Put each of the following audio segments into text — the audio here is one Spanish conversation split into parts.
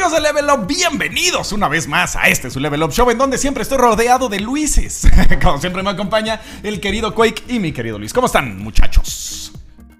Amigos de Level Up, bienvenidos una vez más a este su Level Up Show en donde siempre estoy rodeado de Luises. Como siempre me acompaña el querido Quake y mi querido Luis. ¿Cómo están, muchachos?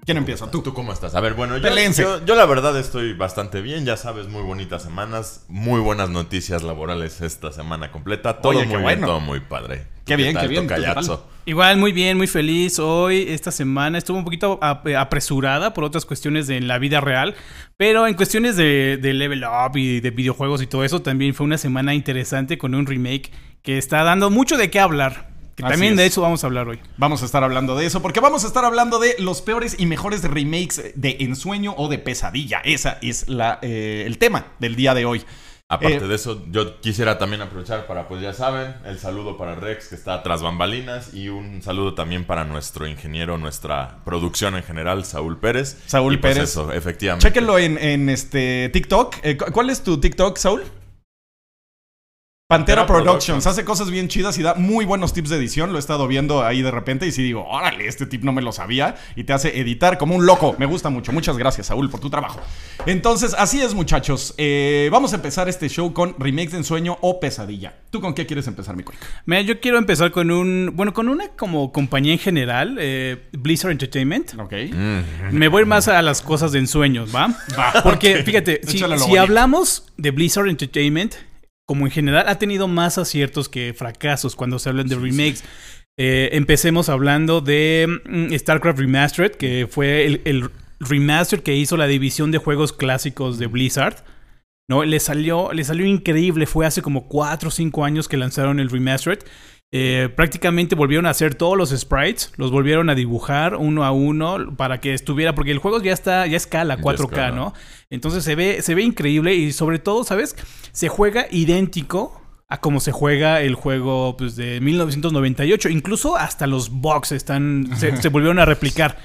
¿Quién empieza? Tú. ¿Tú cómo estás? A ver, bueno, yo, Pelense. yo, yo la verdad estoy bastante bien, ya sabes, muy bonitas semanas, muy buenas noticias laborales esta semana completa, todo Oye, muy bien, bueno. todo muy padre. Qué bien, qué bien, ¿tú qué tocayazo? Igual, muy bien, muy feliz. Hoy, esta semana, estuvo un poquito ap- apresurada por otras cuestiones de la vida real, pero en cuestiones de, de level up y de videojuegos y todo eso, también fue una semana interesante con un remake que está dando mucho de qué hablar. Que Así también de es. eso vamos a hablar hoy. Vamos a estar hablando de eso porque vamos a estar hablando de los peores y mejores remakes de ensueño o de pesadilla. Esa es la, eh, el tema del día de hoy. Aparte Eh, de eso, yo quisiera también aprovechar para, pues ya saben, el saludo para Rex, que está tras bambalinas, y un saludo también para nuestro ingeniero, nuestra producción en general, Saúl Pérez. Saúl Y, pues, Pérez. eso, efectivamente. Chéquenlo en, en este TikTok. Eh, cu- ¿Cuál es tu TikTok, Saúl? Pantera Productions. Hace cosas bien chidas y da muy buenos tips de edición. Lo he estado viendo ahí de repente y sí digo, órale, este tip no me lo sabía. Y te hace editar como un loco. Me gusta mucho. Muchas gracias, Saúl, por tu trabajo. Entonces, así es, muchachos. Eh, vamos a empezar este show con remakes de ensueño o pesadilla. ¿Tú con qué quieres empezar, mi? Mira, yo quiero empezar con un, bueno, con una como compañía en general, eh, Blizzard Entertainment. Ok. Mm. Me voy más a las cosas de ensueños, ¿va? Va, Porque, fíjate, si, hablamos de Blizzard Entertainment, como en general ha tenido más aciertos que fracasos cuando se hablan de remakes. Eh, empecemos hablando de mm, StarCraft Remastered, que fue el, el remaster que hizo la división de juegos clásicos de Blizzard. ¿no? Le salió, le salió increíble, fue hace como 4 o 5 años que lanzaron el Remastered. Eh, prácticamente volvieron a hacer todos los sprites, los volvieron a dibujar uno a uno para que estuviera, porque el juego ya está, ya escala Ya 4K, escala. ¿no? Entonces se ve, se ve increíble y sobre todo, ¿sabes? Se juega idéntico a como se juega el juego pues, de 1998. Incluso hasta los bugs están, se, se volvieron a replicar.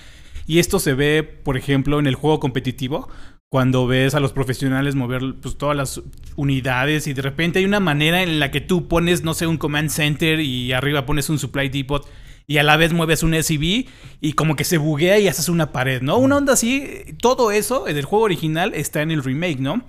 Y esto se ve, por ejemplo, en el juego competitivo, cuando ves a los profesionales mover pues, todas las unidades y de repente hay una manera en la que tú pones, no sé, un command center y arriba pones un supply depot y a la vez mueves un SCV y como que se buguea y haces una pared, ¿no? Una onda así, todo eso en el juego original está en el remake, ¿no?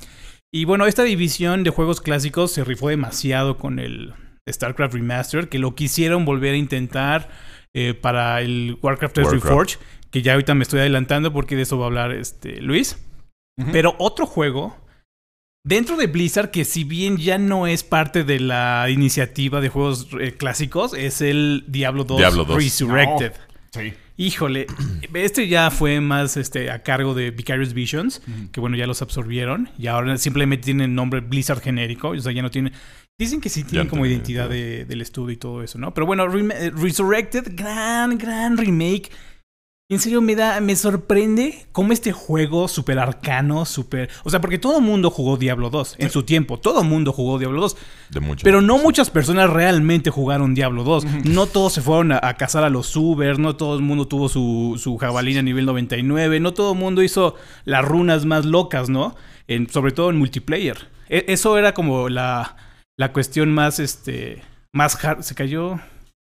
Y bueno, esta división de juegos clásicos se rifó demasiado con el StarCraft Remastered, que lo quisieron volver a intentar eh, para el Warcraft 3 Warcraft. Reforged, que ya ahorita me estoy adelantando porque de eso va a hablar este, Luis. Pero otro juego dentro de Blizzard que si bien ya no es parte de la iniciativa de juegos eh, clásicos, es el Diablo 2, Diablo 2. Resurrected. Sí. Híjole, este ya fue más este, a cargo de Vicarious Visions, que bueno, ya los absorbieron y ahora simplemente tienen nombre Blizzard genérico, o sea, ya no tienen... Dicen que sí tienen como identidad identidad. de- del estudio y todo eso, ¿no? Pero bueno, eh, Resurrected, gran, gran remake. En serio, me da, me sorprende cómo este juego súper arcano, súper... O sea, porque todo el mundo jugó Diablo 2 en su tiempo, todo el mundo jugó Diablo 2. De mucho. Pero no muchas personas realmente jugaron Diablo 2. No todos se fueron a, a cazar a los Ubers, no todo el mundo tuvo su, su jabalina a nivel 99, no todo el mundo hizo las runas más locas, ¿no? En- sobre todo en multiplayer. E- eso era como la, la cuestión más, este, más hard. Se cayó.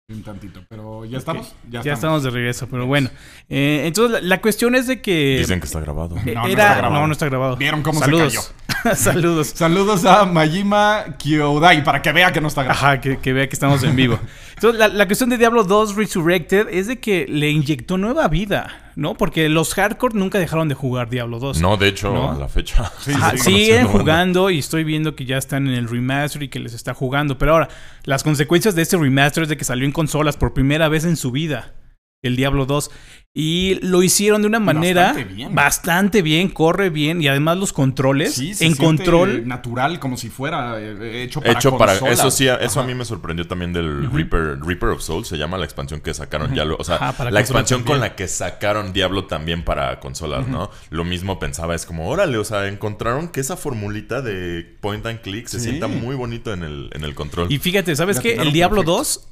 Un tantito, pero ya estamos. Ya, estamos de regreso, pero bueno. Eh, entonces, la, la cuestión es de que... Dicen que está grabado. eh, No, no está grabado. no, no está grabado. ¿Vieron cómo se Saludos. Saludos. Saludos a Majima Kyodai para que vea que no está grabado. Ajá, que, que vea que estamos en vivo. Entonces, la, la cuestión de Diablo 2 Resurrected es de que le inyectó nueva vida, ¿no? Porque los hardcore nunca dejaron de jugar Diablo 2. No, de hecho, ¿No? a la fecha. Sí, Ajá, sí, siguen banda. jugando y estoy viendo que ya están en el remaster y que les está jugando. Pero ahora, las consecuencias de este remaster es de que salió en consolas por primera vez en su vida. El Diablo 2. Y lo hicieron de una manera Bastante bien. bastante bien, corre bien. Y además los controles Sí, se en control. natural, como si fuera eh, hecho para Hecho para eso sí, eso a mí me sorprendió también del Reaper, Reaper of Souls, se llama la expansión que sacaron ya lo, o sea, Ajá, para la expansión con la que sacaron Diablo también para consolas, ¿no? Lo mismo pensaba, es como, órale, o sea, encontraron que esa formulita de point and click se Sí. sienta muy bonito en el, en el control. Y fíjate, ¿sabes qué? El Diablo perfecto. 2,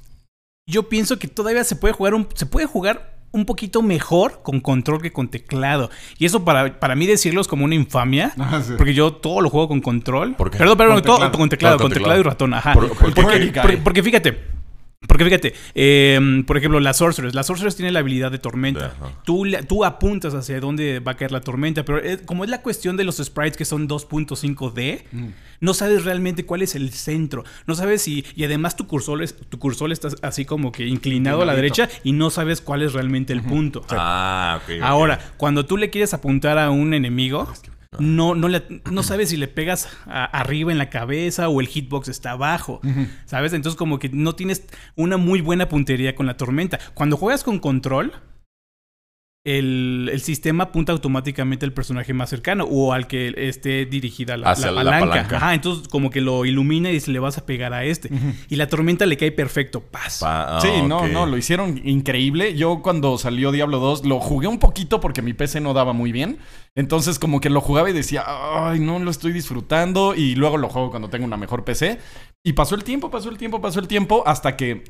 yo pienso que todavía se puede jugar un, se puede jugar un poquito mejor con control que con teclado. Y eso para, para mí decirlo es como una infamia. Ah, sí. Porque yo todo lo juego con control. ¿Por qué? Perdón, perdón, Con todo teclado. con teclado, con con teclado y ratón, ajá. Por- por- porque, qué? porque- porque fíjate, Porque fíjate, eh, por ejemplo, las Sorcerers. Las Sorcerers tienen la habilidad de tormenta. Tú, le- tú apuntas hacia dónde va a caer la tormenta, pero es- como es la cuestión de los sprites que son 2.5D, no sabes realmente cuál es el centro. No sabes si... Y además tu cursor, es- tu cursor está así como que inclinado a la derecha y no sabes cuál es realmente el punto. Ah, ok. ok. Ahora, cuando tú le quieres apuntar a un enemigo, no, no, le- no sabes si le pegas a- arriba en la cabeza o el hitbox está abajo, ¿sabes? Entonces como que no tienes una muy buena puntería con la tormenta. Cuando juegas con control, el, el sistema apunta automáticamente al personaje más cercano o al que esté dirigida la, Hacia la la palanca. Ajá, entonces como que lo ilumina y se le vas a pegar a este. Y la tormenta le cae perfecto. Paz. Pa- ah, Sí, no, no, lo hicieron increíble. Yo cuando salió Diablo 2 lo jugué un poquito porque mi PC no daba muy bien. Entonces como que lo jugaba y decía, ay, no lo estoy disfrutando. Y luego lo juego cuando tengo una mejor PC. Y pasó el tiempo, pasó el tiempo, pasó el tiempo hasta que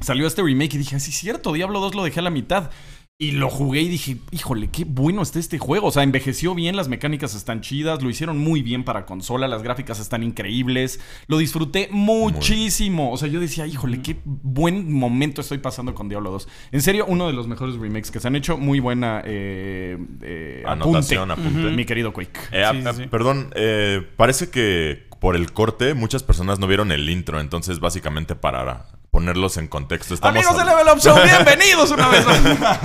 salió este remake y dije, sí, es cierto, Diablo 2 lo dejé a la mitad. Y lo jugué y dije, híjole, qué bueno está este juego. O sea, envejeció bien, las mecánicas están chidas, lo hicieron muy bien para consola, las gráficas están increíbles. Lo disfruté muchísimo. O sea, yo decía, híjole, qué buen momento estoy pasando con Diablo 2. En serio, uno de los mejores remakes que se han hecho. Muy buena eh, eh, Anotación, apunte, apunte. mi querido Quake. Eh, Sí, sí, ah, sí. Perdón, eh, parece que por el corte muchas personas no vieron el intro, entonces básicamente para ponerlos en contexto. Estamos Amigos de Level Up Show, bienvenidos una vez más.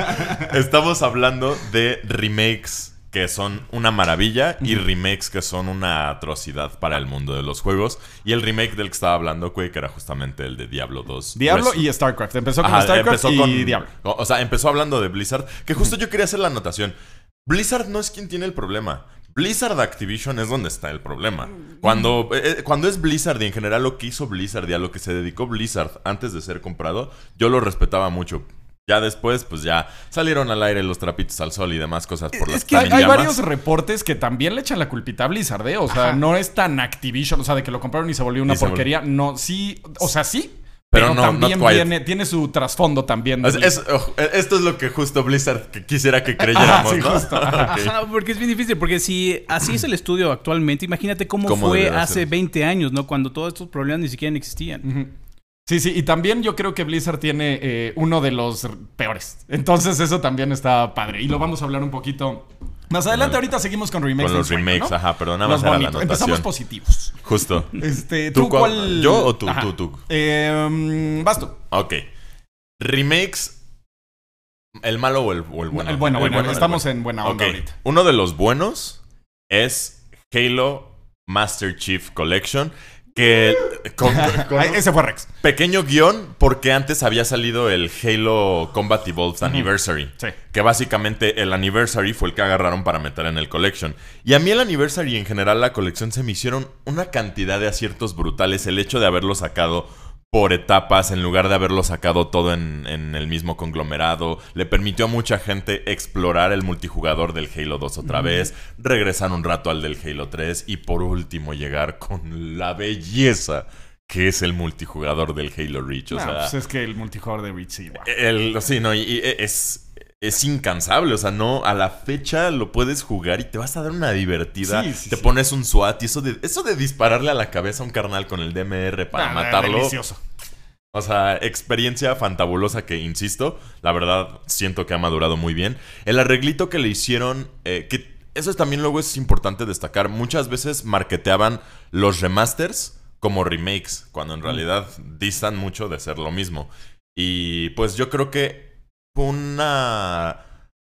Estamos hablando de remakes que son una maravilla y remakes que son una atrocidad para el mundo de los juegos. Y el remake del que estaba hablando, Quake, era justamente el de Diablo 2. Diablo y StarCraft. Empezó con Ajá, StarCraft empezó y con- Diablo. O sea, empezó hablando de Blizzard. Que justo yo quería hacer la anotación. Blizzard no es quien tiene el problema. Blizzard Activision es donde está el problema. Cuando, eh, eh, cuando es Blizzard y en general lo que hizo Blizzard y a lo que se dedicó Blizzard antes de ser comprado, yo lo respetaba mucho. Ya después, pues ya salieron al aire los trapitos al sol y demás cosas por las que hay, hay varios reportes que también le echan la culpita a Blizzard, ¿eh? O sea, no es tan Activision, o sea, de que lo compraron y se volvió una Y porquería. No, sí, o sea, sí. Pero Pero, no, también viene, tiene su trasfondo también. Es- es- eh, esto es lo que justo Blizzard que quisiera que creyéramos, sí, ¿no? justo. Ajá, porque es bien difícil, porque si así es el estudio actualmente, imagínate cómo, ¿Cómo fue hace ser? 20 años, ¿no? Cuando todos estos problemas ni siquiera existían. Sí, sí, y también yo creo que Blizzard tiene eh, uno de los peores. Entonces eso también está padre. Y lo vamos a hablar un poquito más adelante. Ahorita seguimos con remakes. Con los de ensueño, remakes, ¿no? ajá, pero nada más era la. Empezamos positivos. Justo. Este, ¿Tú ¿tú, cuál- cuál? yo o tú? Ajá. Tú, tú. Eh, vas tú. Ok. Remakes. ¿El malo o el, o el bueno? El bueno, bueno, estamos en buena onda Ok. ahorita. Uno de los buenos es Halo Master Chief Collection. Que con, con ese fue Rex. pequeño guion, porque antes había salido el Halo Combat Evolved Anniversary. Sí. Que básicamente el Anniversary fue el que agarraron para meter en el Collection. Y a mí el Anniversary y en general la colección se me hicieron una cantidad de aciertos brutales. El hecho de haberlo sacado por etapas en lugar de haberlo sacado todo en, en el mismo conglomerado. Le permitió a mucha gente explorar el multijugador del Halo 2 otra vez, regresar un rato al del Halo 3 y por último llegar con la belleza que es el multijugador del Halo Reach. O No, sea, pues es que el multijugador de Reach, sí, el, sí, no, y, y es, es incansable. O sea, no, a la fecha lo puedes jugar y te vas a dar una divertida. Sí, sí, te sí. pones un SWAT y eso de, eso de dispararle a la cabeza a un carnal con el DMR para matarlo. Delicioso. O sea, experiencia fantabulosa que, insisto, la verdad siento que ha madurado muy bien. El arreglito que le hicieron, eh, que eso es también luego es importante destacar, muchas veces marketeaban los remasters como remakes, cuando en realidad distan mucho de ser lo mismo. Y pues yo creo que una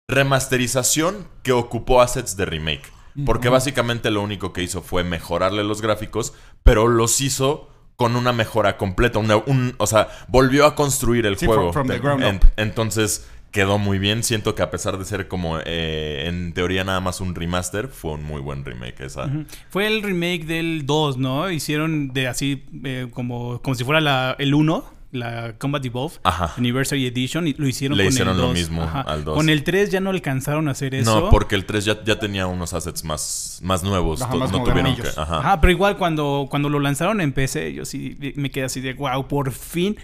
remasterización que ocupó assets de remake. Porque básicamente lo único que hizo fue mejorarle los gráficos, pero los hizo con una mejora completa. una- un- o sea, volvió a construir el Sí, juego. from- from the De- ground en- up. entonces quedó muy bien. Siento que a pesar de ser como eh, en teoría nada más un remaster, fue un muy buen remake esa. Fue el remake del 2, ¿no? Hicieron de así eh, como, como si fuera la, el 1, la Combat Evolved Ajá. Anniversary Edition, y lo hicieron Le con hicieron el lo 2. mismo al 2. Con el 3 ya no alcanzaron a hacer eso. No, porque el 3 ya, ya tenía unos assets más, más nuevos. Ajá, más no tuvieron que. Ajá. Ajá, pero igual cuando, cuando lo lanzaron en PC, yo sí me quedé así de wow, por fin.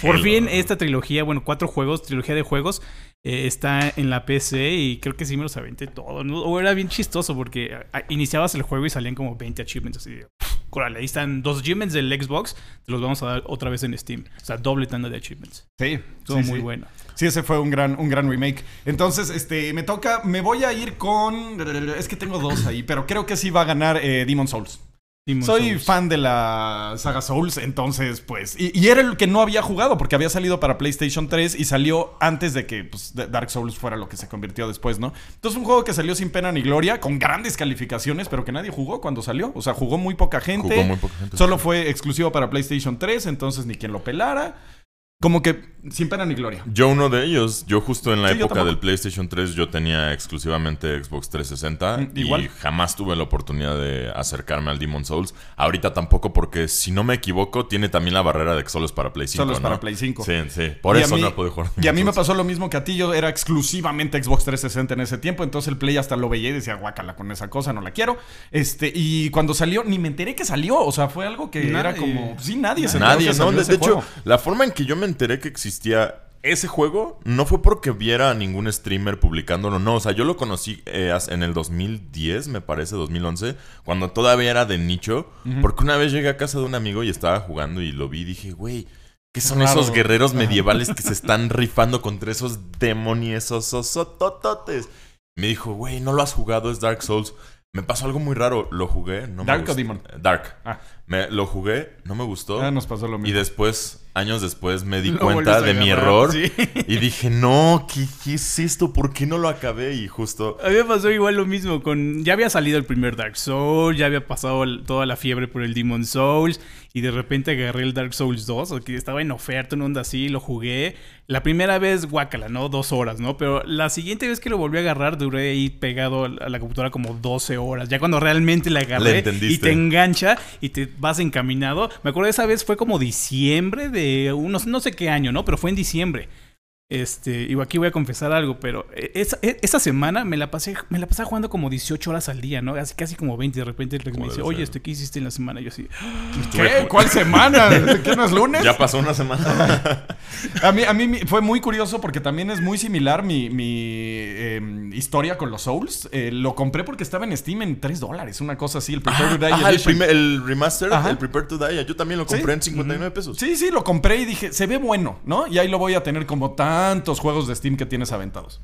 Por fin esta trilogía, bueno, cuatro juegos, trilogía de juegos, eh, está en la PC y creo que sí me los aventé todos. ¿no? O era bien chistoso porque iniciabas el juego y salían como 20 achievements así de, órale, ahí están dos achievements del Xbox, te los vamos a dar otra vez en Steam. O sea, doble tanda de achievements. Sí, Estuvo sí, muy sí. bueno. Sí, ese fue un gran, un gran remake. Entonces, este, me toca, me voy a ir con, es que tengo dos ahí, pero creo que sí va a ganar eh, Demon Souls. Soy Souls. fan de la saga Souls, entonces, pues. Y, y era el que no había jugado, porque había salido para PlayStation 3 y salió antes de que pues, Dark Souls fuera lo que se convirtió después, ¿no? Entonces, un juego que salió sin pena ni gloria, con grandes calificaciones, pero que nadie jugó cuando salió. O sea, jugó muy poca gente. Jugó muy poca gente. Solo fue exclusivo para PlayStation 3, entonces ni quien lo pelara. Como que sin pena ni gloria. Yo uno de ellos, yo justo en la Sí, época del PlayStation 3 yo tenía exclusivamente Xbox 360 Mm, igual. y jamás tuve la oportunidad de acercarme al Demon Souls. Ahorita tampoco porque si no me equivoco tiene también la barrera de que solo es para Play 5, Solo es ¿no? para Play 5. Sí, sí. Por Y eso mí- no pude jugar. Y a mí me pasó lo mismo que a ti. Yo era exclusivamente Xbox 360 en ese tiempo. Entonces el Play hasta lo veía y decía, guácala con esa cosa, no la quiero. Este, y cuando salió, ni me enteré que salió. O sea, fue algo que era Nadie. como. Sí, nadie se enteró Nadie, ¿no? De, hecho, la forma en que yo me enteré que existía ese juego no fue porque viera a ningún streamer publicándolo, no. O sea, yo lo conocí eh, en el 2010, me parece, 2011, cuando todavía era de nicho. Porque una vez llegué a casa de un amigo y estaba jugando y lo vi y dije, güey. ¿Qué son Raro. esos guerreros medievales que se están rifando contra esos demonios tototes? Me dijo, güey, no lo has jugado, es Dark Souls. Me pasó algo muy raro. Lo jugué, no me ¿Dark o. Demon? Dark. Ah. Me, lo jugué, no me gustó. Ah, nos pasó lo Y mismo. después, años después, me di Lo cuenta de mi error. sí. Y dije, no, ¿qué, qué es esto? ¿Por qué no lo acabé? Y justo... A mí me pasó igual lo mismo con... Ya había salido el primer Dark Souls, ya había pasado toda la fiebre por el Demon Souls y de repente agarré el Dark Souls 2, o que estaba en oferta, en onda así, lo jugué. La primera vez, guácala, ¿no? Dos horas, ¿no? Pero la siguiente vez que lo volví a agarrar, duré ahí pegado a la computadora como 12 horas. Ya cuando realmente la agarré y te engancha y te vas encaminado. Me acuerdo esa vez fue como diciembre de unos, no sé qué año, ¿no? Pero fue en diciembre. Este, y aquí voy a confesar algo, pero eh, esa, eh, esa semana me la pasé, me la pasé jugando como 18 horas al día, ¿no? Así casi como 20. De repente el Rex me dice, oye, este, ¿qué hiciste en la semana? Y yo así, ¿Qué? ¿Cuál semana? ¿Qué no es lunes? Ya pasó una semana. A mí, a mí fue muy curioso porque también es muy similar mi, mi em, historia con los Souls. Eh, lo compré porque estaba en Steam en 3 dólares, una cosa así, el Prepare to Die Ajá, el, primer- el remaster, Ajá. el Prepare to Die. Yo también lo Sí. compré en 59 pesos. Sí, sí, lo compré y dije, se ve bueno, ¿no? Y ahí lo voy a tener como tantos juegos de Steam que tienes aventados.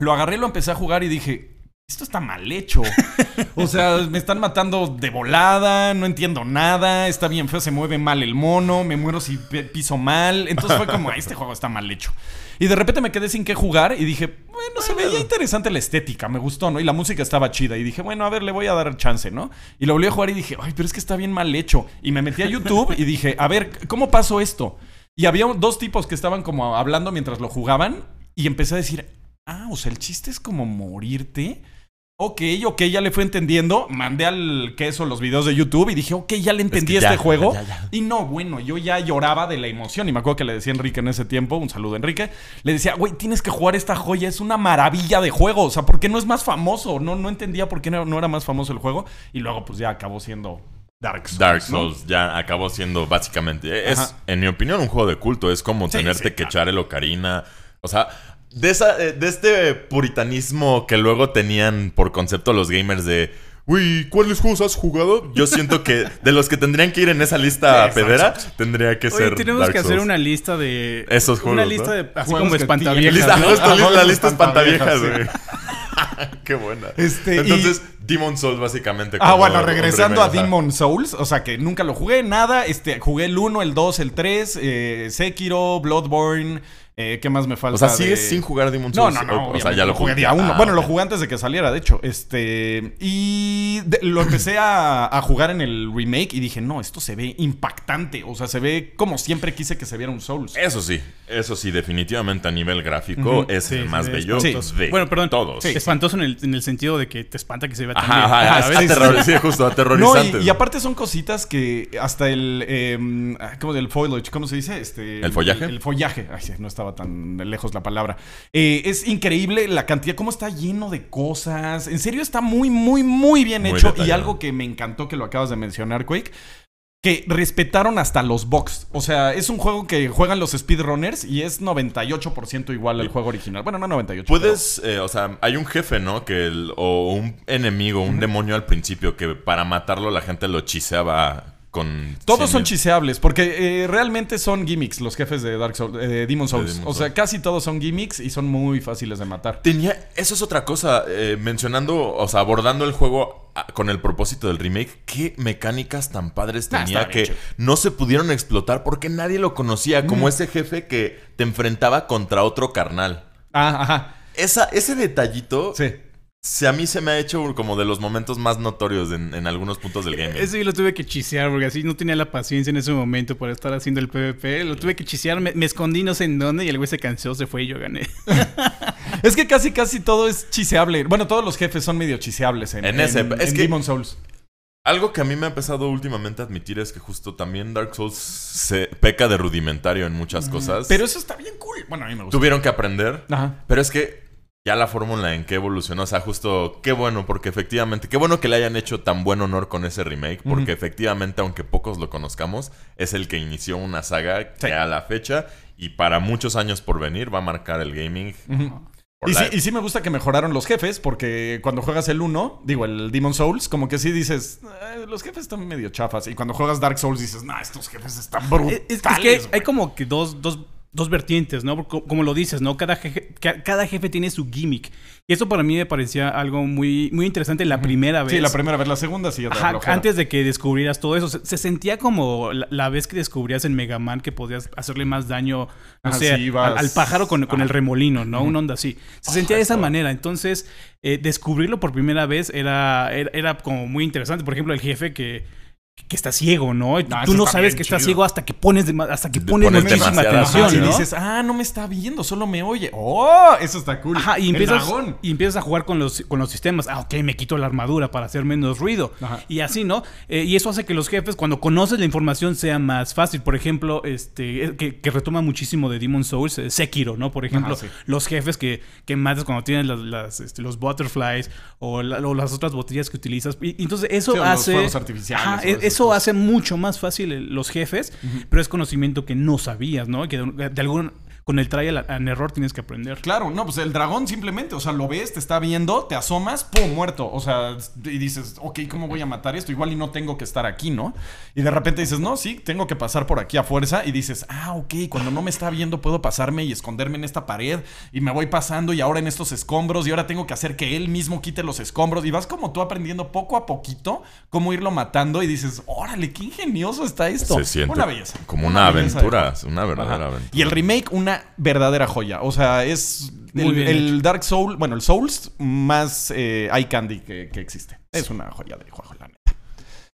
Lo agarré, lo empecé a jugar y dije, esto está mal hecho. o sea, me están matando de volada, no entiendo nada, está bien feo, se mueve mal el mono, me muero si pi- piso mal. Entonces fue como, este juego está mal hecho. Y de repente me quedé sin qué jugar y dije, bueno, se veía interesante la estética, me gustó, ¿no? Y la música estaba chida. Y dije, bueno, a ver, le voy a dar chance, ¿no? Y lo volví a jugar y dije, ay, pero es que está bien mal hecho. Y me metí a YouTube y dije, a ver, ¿cómo pasó esto? Y había dos tipos que estaban como hablando mientras lo jugaban y empecé a decir, ah, o sea, el chiste es como morirte. Ok, ok, ya le fue entendiendo. Mandé al queso los videos de YouTube y dije, ok, ya le entendí que este juego. ya, ya. Y no, bueno, yo ya lloraba de la emoción. Y me acuerdo que le decía a Enrique en ese tiempo, un saludo Enrique, le decía, güey, tienes que jugar esta joya, es una maravilla de juego. O sea, ¿por qué no es más famoso? No, no entendía por qué no, no era más famoso el juego. Y luego, pues ya acabó siendo Dark Souls. Dark ¿no? Souls ya acabó siendo básicamente. Es, Ajá. en mi opinión, un juego de culto. Es como Sí, tenerte sí, que claro. echar el ocarina. O sea, de, esa, eh, de este puritanismo que luego tenían por concepto los gamers de. Uy, ¿cuáles juegos has jugado? Yo siento que de los que tendrían que ir en esa lista Exacto. pedera, tendría que oye, ser. tenemos Dark que hacer una lista de... Esos Una juegos, lista ¿no? de... Así Juegos como espantaviejas. Lista, ¿no? justo, Ah, la lista espantaviejas, espantaviejas, güey. Qué buena. Este, y- Entonces, Demon Souls básicamente. Ah, bueno, regresando a. Demon Souls, o sea que nunca lo jugué, nada, este, jugué el 1, el 2, el 3, eh, Sekiro, Bloodborne, eh, ¿qué más me falta? O sea, sigues de- sin jugar Demon No, Souls. no, no, O, o sea, ya lo jugué día uno. Ah, bueno, lo ok. jugué antes de que saliera, de hecho. Este. Y de- lo empecé a, a jugar en el remake y dije, no, esto se ve impactante. O sea, se ve como siempre quise que se viera un Souls. Eso sí, eso sí, definitivamente a nivel gráfico es Sí, el sí, más es bello de Bueno, perdón. todos. Sí. Espantoso en el, en el sentido de que te espanta que se vea tan Ajá, bien. ajá, aterror- sí, justo, No, aterrorizante. y, y aparte son cositas que hasta el. Eh, ¿Cómo del foliage? ¿Cómo se dice? Este, ¿El follaje? El, follaje. Ay, sí, no estaba tan lejos la palabra. Eh, es increíble la cantidad, cómo está lleno de cosas. En serio, está muy, muy, muy bien Muy hecho. Y algo que me encantó que lo acabas de mencionar, Quake. que respetaron hasta los bugs. O sea, es un juego que juegan los speedrunners y es 98% igual al juego original. Bueno, no 98. Puedes, eh, o sea, hay un jefe, ¿no? Que el- o un enemigo, un demonio al principio, que para matarlo la gente lo chiseaba con... Todos son chiseables, porque eh, realmente son gimmicks los jefes de Dark Souls, eh, Demon Souls. Demon o sea, Souls. casi todos son gimmicks y son muy fáciles de matar. Tenía, eso es otra cosa, eh, mencionando, o sea, abordando el juego ah, con el propósito del remake, qué mecánicas tan padres Ah, tenía que no se pudieron explotar porque nadie lo conocía, como ese jefe que te enfrentaba contra otro carnal. Ah, ajá. Esa, ese detallito, Sí. Se, a mí se me ha hecho como de los momentos más notorios en, en algunos puntos del gaming. Ese yo lo tuve que chisear porque así no tenía la paciencia en ese momento para estar haciendo el PvP. Lo tuve que chisear, me, me escondí no sé en dónde y el güey se cansó, se fue y yo gané. Es que casi, casi todo es chiseable. Bueno, todos los jefes son medio chiseables en, En ese- en- es en que- Demon Souls. Algo que a mí me ha empezado últimamente a admitir es que justo también Dark Souls se peca de rudimentario en muchas cosas. Pero eso está bien cool. Bueno, a mí me gusta. tuvieron que aprender. Ajá. Pero es que ya la fórmula en que evolucionó, o sea, justo qué bueno, porque efectivamente, qué bueno que le hayan hecho tan buen honor con ese remake, porque efectivamente, aunque pocos lo conozcamos, es el que inició una saga que a la fecha y para muchos años por venir va a marcar el gaming. Y sí, y sí me gusta que mejoraron los jefes, porque cuando juegas el 1, digo, el Demon Souls, como que sí dices, "Eh, los jefes están medio chafas. Y cuando juegas Dark Souls dices, nah, estos jefes están brutales. Es, es que hay, hay güey". como que dos, dos, dos vertientes, ¿no? Porque, Como lo dices, ¿no? Cada jefe, ca- cada jefe tiene su gimmick. Y eso para mí me parecía algo muy, muy interesante la primera vez. Sí, la primera vez, la segunda sí ya te Ajá, antes de que descubrieras todo eso, se, se sentía como la, la vez que descubrías en Mega Man que podías hacerle más daño, no Ah, sé, sí, ibas- al, al pájaro con, con el remolino, ¿no? Un onda así. Se sentía de esa manera. Entonces, eh, descubrirlo por primera vez era, era, era como muy interesante. Por ejemplo, el jefe que, que está ciego, ¿no? Y Ah, tú no está sabes que está chido. ciego hasta que pones, hasta que pones pones muchísima atención, Ajá, y dices, ah, no me está viendo, solo me oye. ¡Oh! Eso está cool. Ajá, y El empiezas, dragón. y empiezas a jugar con los, con los sistemas. Ah, ok, me quito la armadura para hacer menos ruido. Ajá. Y así, ¿no? Eh, y eso hace que los jefes, cuando conoces la información, sea más fácil. Por ejemplo, este, eh, que, que retoma muchísimo de Demon Souls, eh, Sekiro, ¿no? Por ejemplo, Ajá, sí. los jefes que, que matas cuando tienes las, las, este, los butterflies o, la- o las otras botellas que utilizas. Y, entonces eso Sí, o los hace. fuegos artificiales Ajá, eso hace mucho más fácil el- los jefes, pero es conocimiento que no sabías, ¿no? Que de, de algún. Con el trial and error tienes que aprender. Claro, no, pues el dragón simplemente, o sea, lo ves, te está viendo, te asomas, ¡pum! muerto. O sea, y dices, ok, ¿cómo voy a matar esto? Igual y no tengo que estar aquí, ¿no? Y de repente dices, no, sí, tengo que pasar por aquí a fuerza. Y dices, ah, ok, cuando no me está viendo puedo pasarme y esconderme en esta pared. Y me voy pasando y ahora en estos escombros. Y ahora tengo que hacer que él mismo quite los escombros. Y vas como tú aprendiendo poco a poquito cómo irlo matando. Y dices, órale, qué ingenioso está esto. se siente una belleza. como una, de aventura, una verdadera Ajá. aventura. Y el remake, una verdadera joya. O sea, es el. Dark Soul, bueno, el Souls más eh, eye candy que, que existe. Es una joya de juego, la neta.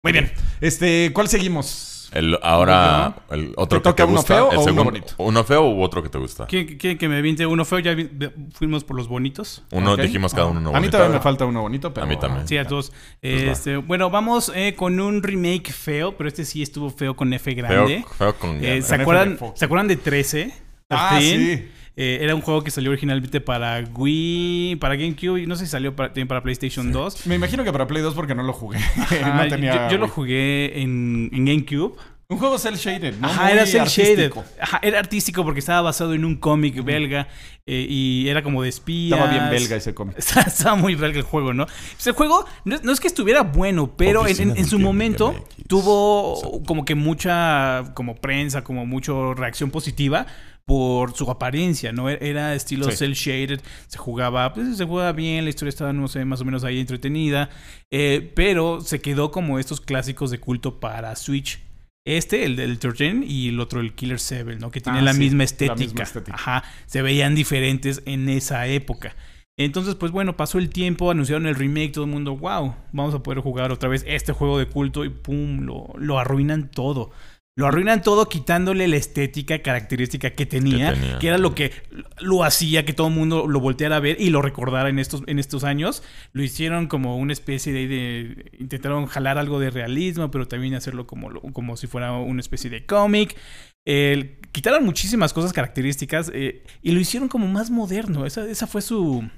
Muy bien. Este, ¿cuál seguimos? El, ahora, el otro ¿Te que toca te uno gusta, feo el o uno segundo- bonito? ¿Uno feo u otro que te gusta? ¿Quién, quién que me vinte uno feo? Ya vi- fuimos por los bonitos. Uno, dijimos cada uno uno a mí bonito. todavía me falta uno bonito, pero... A mí también. Sí, a todos. Pues va. Este, bueno, vamos eh, con un remake feo, pero este sí estuvo feo con F Feo, grande. feo con Eh. ¿se, F acuerdan. ¿Se acuerdan de 13? Ah, 13? sí. Eh, era un juego que salió originalmente para Wii, para GameCube y no sé si salió para, también para PlayStation 2. Me imagino que para Play 2 porque no lo jugué. No tenía... yo, yo lo jugué en, en GameCube. Un juego cel shaded, ¿no? Ajá, Muy era cel shaded. Ajá, era artístico porque estaba basado en un cómic belga eh, y era como de espías. Estaba bien belga ese cómic. Estaba muy belga el juego, ¿no? Pues el juego no es, no es que estuviera bueno, pero en, su momento MX. tuvo como que mucha como prensa, como mucha reacción positiva por su apariencia, ¿no? Era estilo Sí. cel shaded, se jugaba, pues se jugaba bien, la historia estaba, no sé, más o menos ahí entretenida, eh, pero se quedó como estos clásicos de culto para Switch. Este, el del 13 y el otro, el Killer 7, ¿no? Que tiene Ah, la, sí, misma la estética. misma estética. Ajá, se veían diferentes en esa época. Entonces, pues bueno, pasó el tiempo, anunciaron el remake, todo el mundo, wow, vamos a poder jugar otra vez este juego de culto y pum, lo, lo arruinan todo. Lo arruinan todo quitándole la estética característica que tenía, Que era lo que lo hacía que todo el mundo lo volteara a ver y lo recordara en estos, en estos años. Lo hicieron como una especie de, de- Intentaron jalar algo de realismo, pero también hacerlo como, como si fuera una especie de cómic. El- quitaron muchísimas cosas características eh, y lo hicieron como más moderno. Esa, esa fue su,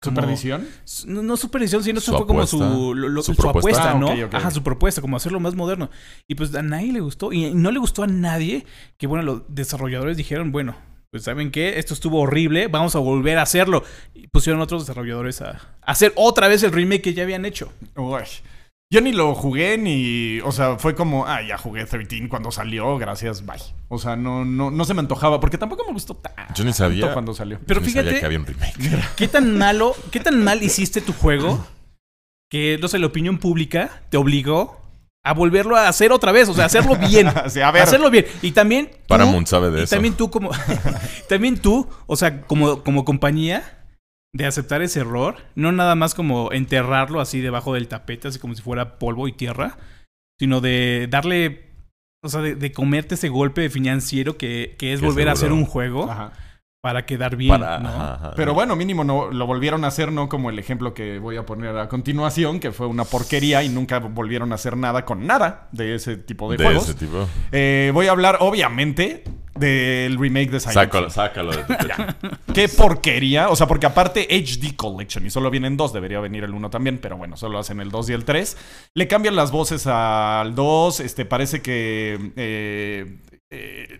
como- ¿Supervisión? No, no sino Su eso fue como su, lo- lo- Su su propuesta. apuesta, Ah, ¿no? ok. Ajá, su propuesta, como hacerlo más moderno. Y pues a nadie le gustó. Y no le gustó a nadie que, bueno, los desarrolladores dijeron, bueno, pues ¿saben qué? Esto estuvo horrible, vamos a volver a hacerlo. Y pusieron otros desarrolladores a, a hacer otra vez el remake que ya habían hecho. Uy. Yo ni lo jugué ni. O sea, fue como, ah, ya jugué 13 cuando salió, gracias, bye. O sea, no, no, no se me antojaba, porque tampoco me gustó tanto Yo ni sabía. cuando salió. Pero Yo ni sabía fíjate- que había un remake. ¿Qué tan malo, qué tan mal hiciste tu juego que, no sé, la opinión pública te obligó a volverlo a hacer otra vez? O sea, hacerlo bien. Sí, a ver. Hacerlo bien. Y también. tú- Paramount sabe de y eso. también tú como. también tú, o sea, como, como compañía, de aceptar ese error. No nada más como enterrarlo así debajo del tapete, así como si fuera polvo y tierra. Sino de darle. O sea, de, de comerte ese golpe financiero que, que es Que volver a hacer un juego Ajá. para quedar bien. Para- ¿no? ajá, ajá. Pero bueno, mínimo no lo volvieron a hacer, no como el ejemplo que voy a poner a continuación, que fue una porquería y nunca volvieron a hacer nada con nada de ese tipo de, de juegos. ese tipo. Eh, voy a hablar, obviamente, del remake de Silent Sácalo, Hill. sácalo de tu pecho. Qué porquería. O sea, porque aparte HD Collection y solo vienen dos, debería venir el uno también, pero bueno, solo hacen el 2 y el 3. Le cambian las voces al 2. Este, parece que. eh, eh,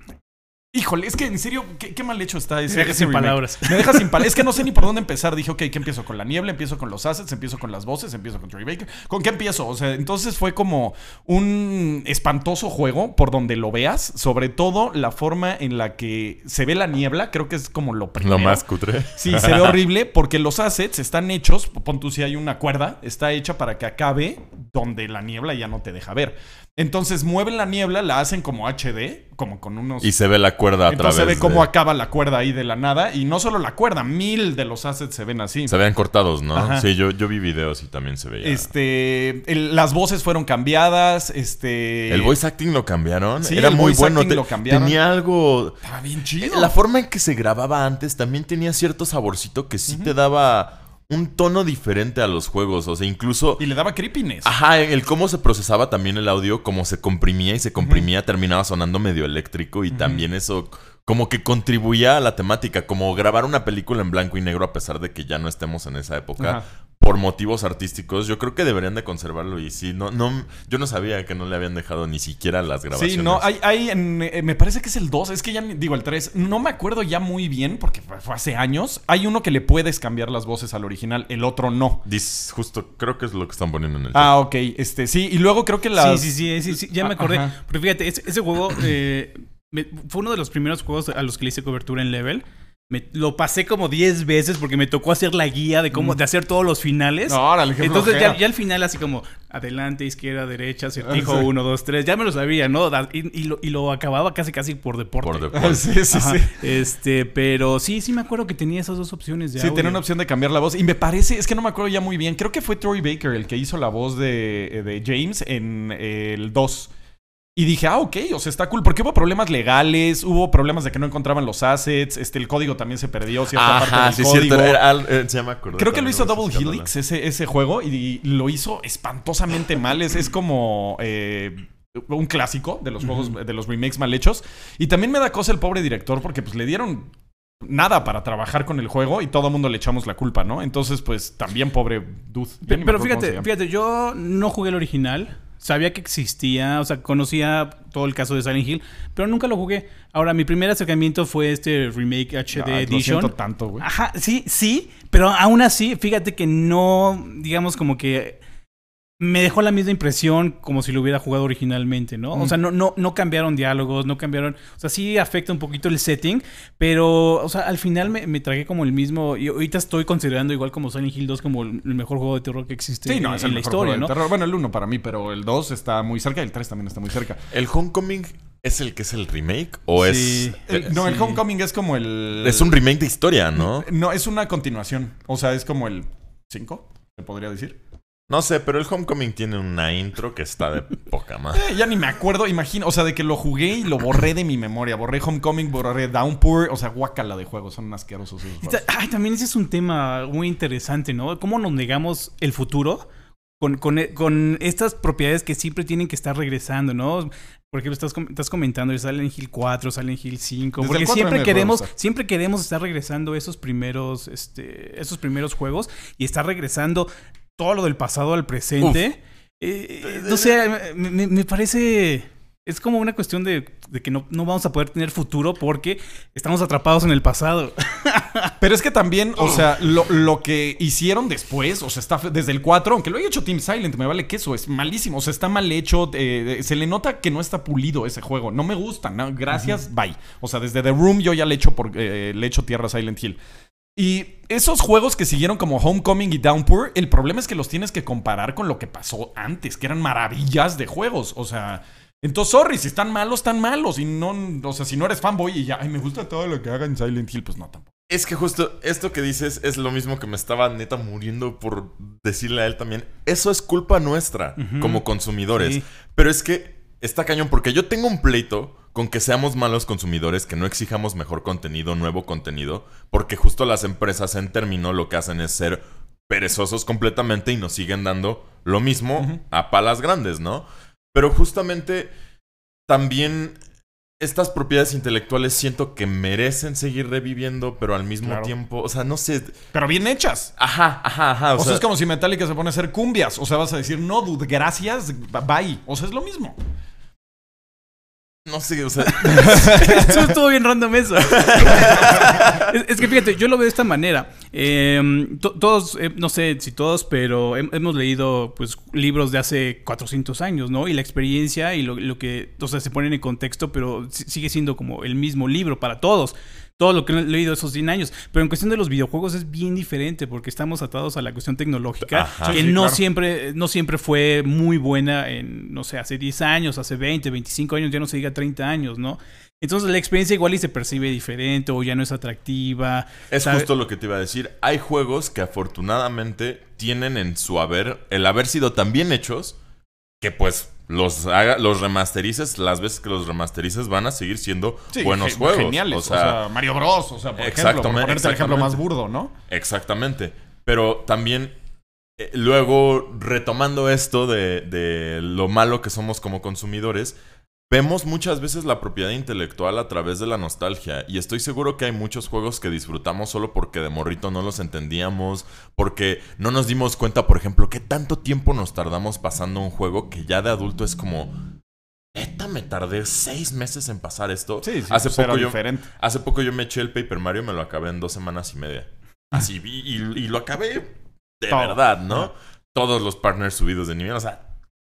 híjole, es que en serio, qué, qué mal hecho está ese. Me deja ese sin remake. palabras. Me deja sin palabras. Es que no sé ni por dónde empezar. Dije, ok, ¿qué empiezo? ¿Con la niebla? ¿Empiezo con los assets? ¿Empiezo con las voces? ¿Empiezo con Troy Baker? ¿Con qué empiezo? O sea, entonces fue como un espantoso juego por donde lo veas. Sobre todo la forma en la que se ve la niebla. Creo que es como lo primero. Lo más cutre. Sí, se ve horrible porque los assets están hechos, pon tú si hay una cuerda, está hecha para que acabe donde la niebla ya no te deja ver. Entonces mueven la niebla, la hacen como HD, como con unos... Y se ve la cuerda a Entonces través se ve cómo de... acaba la cuerda ahí de la nada. Y no solo la cuerda, mil de los assets se ven así. Se vean cortados, ¿no? Ajá. Sí, yo, yo vi videos y también se veía. Este, el- las voces fueron cambiadas, este... ¿El voice acting lo cambiaron? Sí, Era el muy voice bueno. acting Te- lo cambiaron. Tenía algo... Estaba bien chido. La forma en que se grababa antes también tenía cierto saborcito que sí te daba un tono diferente a los juegos. O sea, incluso... Y le daba creepiness. Ajá, el cómo se procesaba también el audio, cómo se comprimía y se comprimía, terminaba sonando medio eléctrico y también eso como que contribuía a la temática, como grabar una película en blanco y negro a pesar de que ya no estemos en esa época. Ajá. Por motivos artísticos, yo creo que deberían de conservarlo y sí, no, no, yo no sabía que no le habían dejado ni siquiera las grabaciones. Sí, no, hay, hay en, eh, me parece que es el 2, es que ya digo el 3, no me acuerdo ya muy bien porque fue fue hace años. Hay uno que le puedes cambiar las voces al original, el otro no. Dis- justo, creo que es lo que están poniendo en el Ah, ok, este, sí, y luego creo que las... Sí, sí, sí, sí, sí, ya me Ah, acordé. ajá. Pero fíjate, ese, ese juego eh, me- fue uno de los primeros juegos a los que le hice cobertura en Level. Me- lo pasé como 10 veces porque me tocó hacer la guía de cómo de hacer todos los finales. Mm. No, órale, Entonces ya, al final así como adelante, izquierda, derecha, acertijo, Ah, sí. 1, 2, 3. Ya me lo sabía, ¿no? Y, y lo, y lo acababa casi casi por deporte. Por deporte. sí, sí, Ajá. sí. Este, pero sí, sí me acuerdo que tenía esas dos opciones de Sí, audio. tenía una opción de cambiar la voz. Y me parece, es que no me acuerdo ya muy bien. Creo que fue Troy Baker el que hizo la voz de, de James en el 2. Y dije, ah, ok, o sea, está cool. Porque hubo problemas legales, hubo problemas de que no encontraban los assets, este, el código también se perdió, cierta parte Ajá, del sí, código. cierto. Era al- eh, se me acordó Creo que lo hizo no Double Helix ese, ese juego y lo hizo espantosamente mal. Es, es como eh, un clásico de los juegos, de los remakes mal hechos. Y también me da cosa el pobre director porque pues le dieron nada para trabajar con el juego y todo el mundo le echamos la culpa, ¿no? Entonces pues también pobre dude. Pero se fíjate, llama. fíjate, yo no jugué el original. Sabía que existía, o sea, conocía todo el caso de Silent Hill, pero nunca lo jugué. Ahora, mi primer acercamiento fue este remake HD lo Edition. siento tanto, güey. Ajá, sí, sí, pero aún así, fíjate que no, digamos como que me dejó la misma impresión como si lo hubiera jugado originalmente, ¿no? O Mm. sea, no, no, no cambiaron diálogos, no cambiaron, o sea, sí afecta un poquito el setting, pero, o sea, al final me, me tragué como el mismo, y ahorita estoy considerando igual como Silent Hill 2 como el el mejor juego de terror que existe Sí, no, en, es en el la mejor historia, juego de ¿no? terror. Bueno, el 1 para mí, pero el 2 está muy cerca y el 3 también está muy cerca. El Homecoming es el que es el remake o Sí. es El- no, el. Homecoming es como el... es un remake de historia, ¿no? No, es una continuación. O sea, es como el 5, se podría decir. No sé, pero el Homecoming tiene una intro que está de poca más. Eh, ya ni me acuerdo, imagino, o sea, de que lo jugué y lo borré de mi memoria. Borré Homecoming, borré Downpour, o sea, guácala de juegos, son asquerosos esos Ay, también ese es un tema muy interesante, ¿no? ¿Cómo nos negamos el futuro con, con, con estas propiedades que siempre tienen que estar regresando, ¿no? Por ejemplo, estás, estás comentando Silent Hill 4, Silent Hill 5, Desde porque el 4 siempre queremos, siempre queremos estar regresando esos primeros, este, esos primeros juegos y estar regresando todo lo del pasado al presente. Eh, no sé, me, parece. Es como una cuestión de, de que no, no vamos a poder tener futuro porque estamos atrapados en el pasado. Pero es que también, o sea, lo, lo que hicieron después, o sea, está desde el 4, aunque lo haya hecho Team Silent, me vale queso, es malísimo, o sea, está mal hecho, eh, se le nota que no está pulido ese juego, no me gusta, no, gracias, bye. O sea, desde The Room yo ya le echo, por, eh, le echo tierra a Silent Hill. Y esos juegos que siguieron como Homecoming y Downpour, el problema es que los tienes que comparar con lo que pasó antes, que eran maravillas de juegos, o sea... Entonces, sorry, si están malos, están malos. Y no, o sea, si no eres fanboy y ya, ay, me gusta todo lo que haga en Silent Hill, pues no, tampoco. Es que justo esto que dices es lo mismo que me estaba neta muriendo por decirle a él también. Eso es culpa nuestra como consumidores. Sí. Pero es que está cañón porque yo tengo un pleito con que seamos malos consumidores, que no exijamos mejor contenido, nuevo contenido, porque justo las empresas en término lo que hacen es ser perezosos completamente y nos siguen dando lo mismo a palas grandes, ¿no? Pero justamente también estas propiedades intelectuales siento que merecen seguir reviviendo, pero al mismo Claro. tiempo, o sea, no sé. Pero bien hechas. Ajá, ajá, ajá. O, sea, es como si Metallica se pone a hacer cumbias. O sea, vas a decir, no, dude, gracias, bye. O sea, es lo mismo. No sé, o sea, Eso estuvo bien random eso. es, es que fíjate, yo lo veo de esta manera. Eh, to- todos, eh, no sé si todos, pero hem- hemos leído pues libros de hace 400 años, ¿no? Y la experiencia y lo, lo que, o sea, se ponen en contexto, pero si- sigue siendo como el mismo libro para todos. Todo lo que he leído esos 100 años. Pero en cuestión de los videojuegos es bien diferente porque estamos atados a la cuestión tecnológica Ajá. que Sí, no claro. siempre no siempre fue muy buena en, no sé, hace 10 años, hace 20, 25 años, ya no se diga 30 años, ¿no? Entonces la experiencia igual y se percibe diferente o ya no es atractiva. es justo lo que te iba a decir. Hay juegos que afortunadamente tienen en su haber el haber sido tan bien hechos que pues los haga, los remasterices, las veces que los remasterices van a seguir siendo Sí, buenos ge- juegos. Geniales. O sea, Mario Bros. O sea, por ejemplo, por ponerte el ejemplo más burdo, ¿no? Exactamente. Pero también, eh, luego, retomando esto de, de lo malo que somos como consumidores, vemos muchas veces la propiedad intelectual a través de la nostalgia. Y estoy seguro que hay muchos juegos que disfrutamos solo porque de morrito no los entendíamos, porque no nos dimos cuenta, por ejemplo, que tanto tiempo nos tardamos pasando un juego que ya de adulto es como... Neta, me tardé seis meses en pasar esto. Sí, sí. Hace pues poco yo, diferente. Hace poco yo me eché el Paper Mario, me lo acabé en dos semanas y media. Así, vi y, y lo acabé de Todo. verdad, ¿no? Todos los partners subidos de nivel, o sea,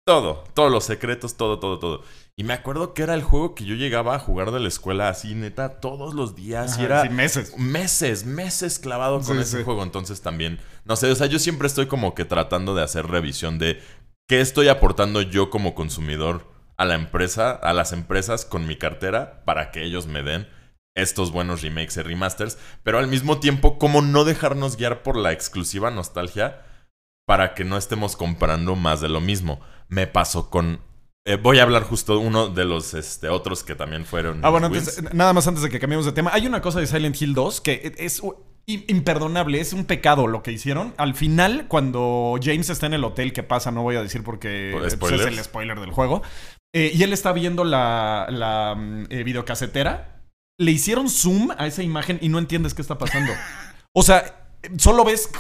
todo, todos los secretos, todo, todo, todo. Y me acuerdo que era el juego que yo llegaba a jugar de la escuela así, neta, todos los días. y era sí, meses. meses, meses clavado con Sí, ese sí. juego. Entonces también, no sé, o sea, yo siempre estoy como que tratando de hacer revisión de qué estoy aportando yo como consumidor a la empresa, a las empresas con mi cartera para que ellos me den estos buenos remakes y remasters, pero al mismo tiempo, cómo no dejarnos guiar por la exclusiva nostalgia para que no estemos comprando más de lo mismo. Me pasó con... eh, voy a hablar justo uno de los este, otros que también fueron... Ah, bueno, antes, nada más antes de que cambiemos de tema. Hay una cosa de Silent Hill 2 que es imperdonable, es un pecado lo que hicieron. Al final, cuando James está en el hotel, ¿qué pasa? No voy a decir porque ¿Por pues, es el spoiler del juego. Eh, y él está viendo la, la mm, eh, videocasetera. Le hicieron zoom a esa imagen y no entiendes qué está pasando. O sea, solo ves...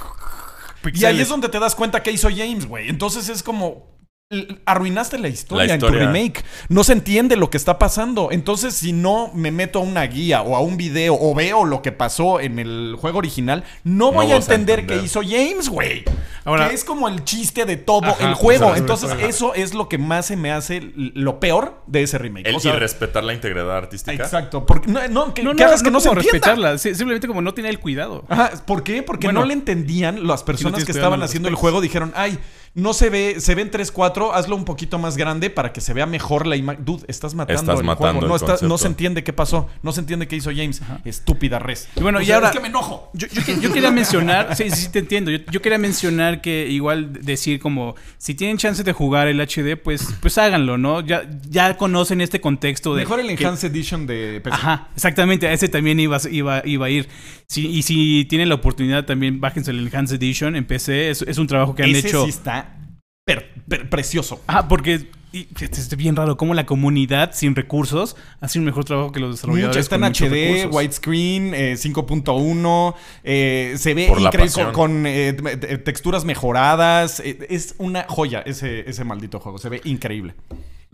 Y ahí es donde te das cuenta que hizo James, güey. Entonces es como... Arruinaste la historia, La en tu remake. No se entiende lo que está pasando. Entonces, si no me meto a una guía o a un video o veo lo que pasó en el juego original, no voy a entender qué hizo James, güey. Ahora- que es como el chiste de todo Ajá, el juego. sobre Entonces, eso es lo que más se me hace lo peor de ese remake. El O sea, y respetar la integridad artística. exacto. Porque, no, no, que, No, que no, hagas que no, se respetarla, si- simplemente como no tenía el cuidado. Ajá, ¿por qué? Porque Bueno, no le entendían las personas que estaban haciendo el juego. Dijeron, ay, no se ve, se ve en 3-4, hazlo un poquito más grande para que se vea mejor la imagen. Dude, estás matando Estás el matando juego. el No, está- no se entiende qué pasó. No se entiende qué hizo James. Estúpida res. Y bueno, O y sea, ahora- Es que me enojo. Yo, yo que- yo quería mencionar, sí, sí, sí, te entiendo. Yo, yo quería mencionar que igual decir como, si tienen chance de jugar el HD, pues, pues háganlo, ¿no? Ya, ya conocen este contexto de... Mejor el que- Enhanced Edition de PC. Ajá, exactamente, a ese también iba, iba, iba a ir. Sí, y si tienen la oportunidad también, bájense el Enhanced Edition en PC, es, es un trabajo que han Ese hecho... sí está per- per- precioso. Ah, porque y, fíjate, es bien raro cómo la comunidad sin recursos hace un mejor trabajo que los desarrolladores. Mucho, está en HD, widescreen, eh, 5.1, eh, se ve increíble con, con, eh, te- texturas mejoradas. eh, es una joya ese, ese maldito juego, se ve increíble.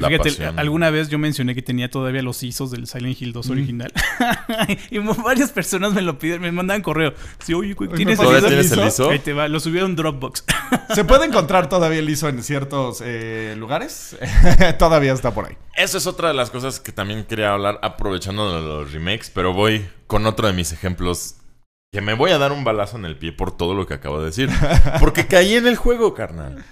La Fíjate, pasión. alguna vez yo mencioné que tenía todavía los ISOs del Silent Hill 2 Mm. original. y varias personas me lo piden, me mandaban correo. Sí, oye, ¿tienes ¿me el ¿Todavía ISO? el ISO? Ahí te va, lo subieron Dropbox. ¿Se puede encontrar todavía el ISO en ciertos eh, lugares? todavía está por ahí. Eso es otra de las cosas que también quería hablar aprovechando de los remakes, pero voy con otro de mis ejemplos que me voy a dar un balazo en el pie por todo lo que acabo de decir. Porque caí en el juego, carnal.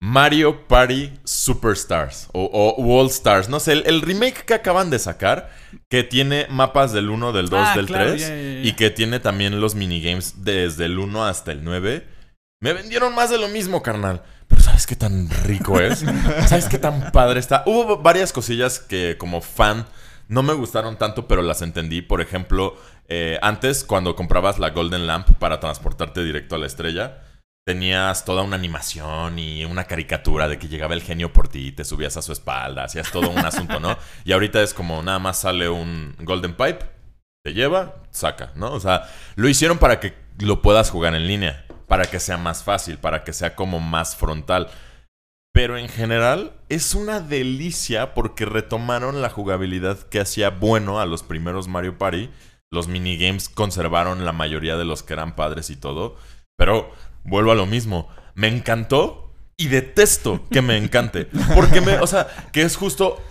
Mario Party Superstars o, o All Stars, no sé, el, el remake que acaban de sacar, que tiene mapas del 1, del 2, Ah, del claro, 3 ya, ya, ya. y que tiene también los minigames desde el 1 hasta el 9. Me vendieron más de lo mismo, carnal. Pero ¿sabes qué tan rico es? ¿Sabes qué tan padre está? Hubo varias cosillas que como fan no me gustaron tanto, pero las entendí. Por ejemplo, eh, antes cuando comprabas la Golden Lamp para transportarte directo a la estrella, tenías toda una animación y una caricatura de que llegaba el genio por ti, te subías a su espalda, hacías todo un asunto, ¿no? Y ahorita es como nada más sale un Golden Pipe, te lleva, saca, ¿no? O sea, lo hicieron para que lo puedas jugar en línea, para que sea más fácil, para que sea como más frontal. Pero en general es una delicia porque retomaron la jugabilidad que hacía bueno a los primeros Mario Party. Los minigames conservaron la mayoría de los que eran padres y todo. Pero vuelvo a lo mismo. Me encantó y detesto que me encante. Porque me, o sea, que es justo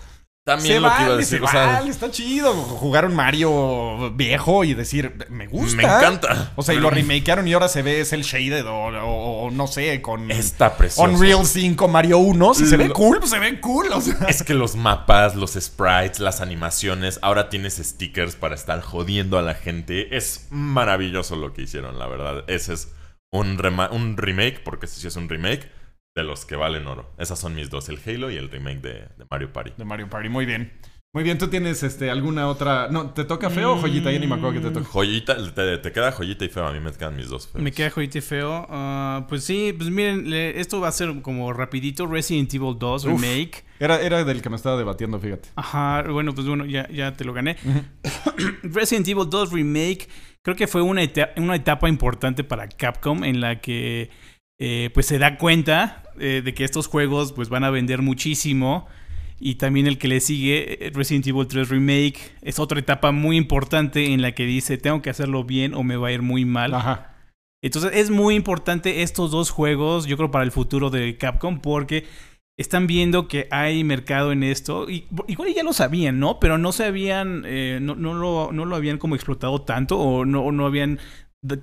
también se lo que iba a decir. se o sea, vale, está chido jugar un Mario viejo y decir, me gusta. me encanta. O sea, y lo remakearon y ahora se ve es el shaded o, o- o no sé, con Está precioso. Unreal 5 Mario 1. Si se ve cool, pues se ve cool. O sea. Es que los mapas, los sprites, las animaciones, ahora tienes stickers para estar jodiendo a la gente. Es maravilloso lo que hicieron, la verdad. Ese es un, un remake, porque ese sí es un remake, de los que valen oro. Esas son mis dos, el Halo y el remake de, de Mario Party. De Mario Party, muy bien. Muy bien, ¿tú tienes este, alguna otra...? No, ¿te toca feo o joyita? Ya ni me acuerdo que te toca. Joyita, te, te queda joyita y feo. A mí me quedan mis dos feos. Me queda jodito y feo. Ah, pues sí, pues miren, le- esto va a ser como rapidito. Resident Evil 2 Uf. Remake. Era, era del que me estaba debatiendo, fíjate. Ajá, bueno, pues bueno, ya, ya te lo gané. Resident Evil 2 Remake creo que fue una, eta- una etapa importante para Capcom en la que eh, pues se da cuenta eh, de que estos juegos pues van a vender muchísimo y también el que le sigue eh, Resident Evil 3 Remake es otra etapa muy importante en la que dice tengo que hacerlo bien o me va a ir muy mal. Ajá. Entonces es muy importante estos dos juegos, yo creo, para el futuro de Capcom, porque están viendo que hay mercado en esto. Y, igual ya lo sabían, ¿no? Pero no se habían, eh, no, no, lo, no lo habían como explotado tanto o no, no habían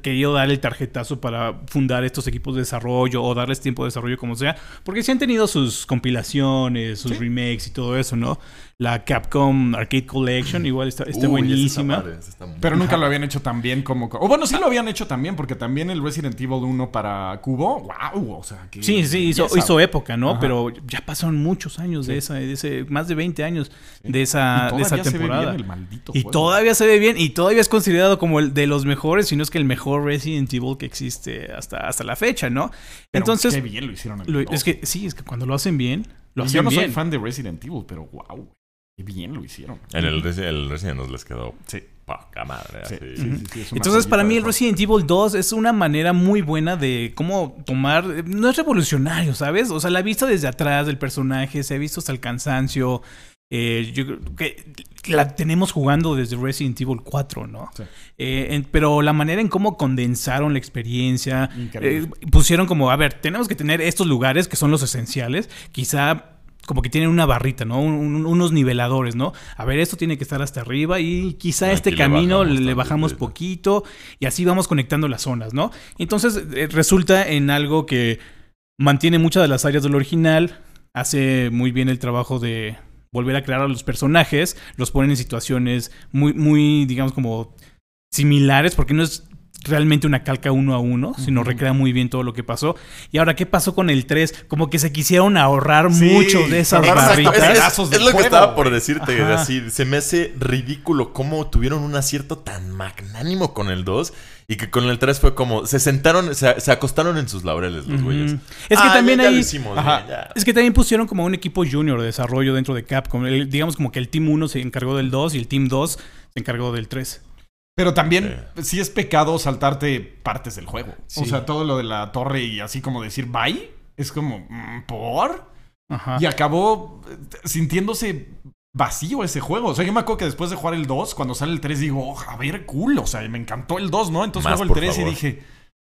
querido dar el tarjetazo para fundar estos equipos de desarrollo o darles tiempo de desarrollo como sea. Porque sí han tenido sus compilaciones, sus remakes y todo eso, ¿no? La Capcom Arcade Collection igual está, está Uy, ese buenísima. padre, está Pero nunca lo habían hecho tan bien como... O bueno, sí lo habían hecho también, porque también el Resident Evil 1 para Cubo, wow, o sea, que... Sí, sí, hizo, hizo época, ¿no? Ajá. Pero ya pasaron muchos años de esa, de ese, más de 20 años de Y esa, de esa todavía se ve temporada. bien el maldito y juego. todavía se ve bien, y todavía es considerado como el de los mejores, si no es que el mejor Resident Evil que existe hasta, hasta la fecha, ¿no? Pero Entonces, Qué bien lo hicieron. en el es que sí, es que cuando lo hacen bien, lo Y hacen Yo no bien. soy fan de Resident Evil, pero wow, qué bien lo hicieron. En el, el Resident nos les quedó Sí. poca madre. Sí, así. sí, sí, Entonces, para mí, el. Resident Evil 2 es una manera muy buena de cómo tomar. No es revolucionario, ¿sabes? O sea, la vista desde atrás del personaje, se ha visto hasta el cansancio. Eh, yo creo que la tenemos jugando desde Resident Evil 4, ¿no? Sí. Eh, en- pero la manera en cómo condensaron la experiencia, eh, pusieron como, a ver, tenemos que tener estos lugares que son los esenciales, quizá como que tienen una barrita, ¿no? Un- un- unos niveladores, ¿no? A ver, esto tiene que estar hasta arriba y quizá Aquí este le camino bajamos le, bajamos poquito y así vamos conectando las zonas, ¿no? Entonces eh, resulta en algo que mantiene muchas de las áreas del original, hace muy bien el trabajo de volver a crear a los personajes, los ponen en situaciones muy, muy, digamos, como similares, porque no es realmente una calca uno a uno, sino recrea muy bien todo lo que pasó. Y ahora, ¿qué pasó con el 3? Como que se quisieron ahorrar Sí, mucho de esas barritas. es, de es lo que estaba por decirte. Ajá. Así, se me hace ridículo cómo tuvieron un acierto tan magnánimo con el 2 y que con el 3 fue como. Se sentaron, se, se acostaron en sus laureles los güeyes. Es que Ah, también ya, ya ahí- lo hicimos, Ajá. bien, ya. Es que también pusieron como un equipo junior de desarrollo dentro de Capcom. El- digamos como que el Team 1 se encargó del 2 y el Team 2 se encargó del 3. Pero también sí es pecado saltarte partes del juego. O sea, todo lo de la torre y así como decir bye, es como, mm, ¿por? Ajá. Y acabó eh, sintiéndose vacío ese juego. O sea, yo me acuerdo que después de jugar el 2, cuando sale el 3, digo, oh, a ver, cool. O sea, me encantó el 2, ¿no? Entonces Más, juego el por 3 y dije,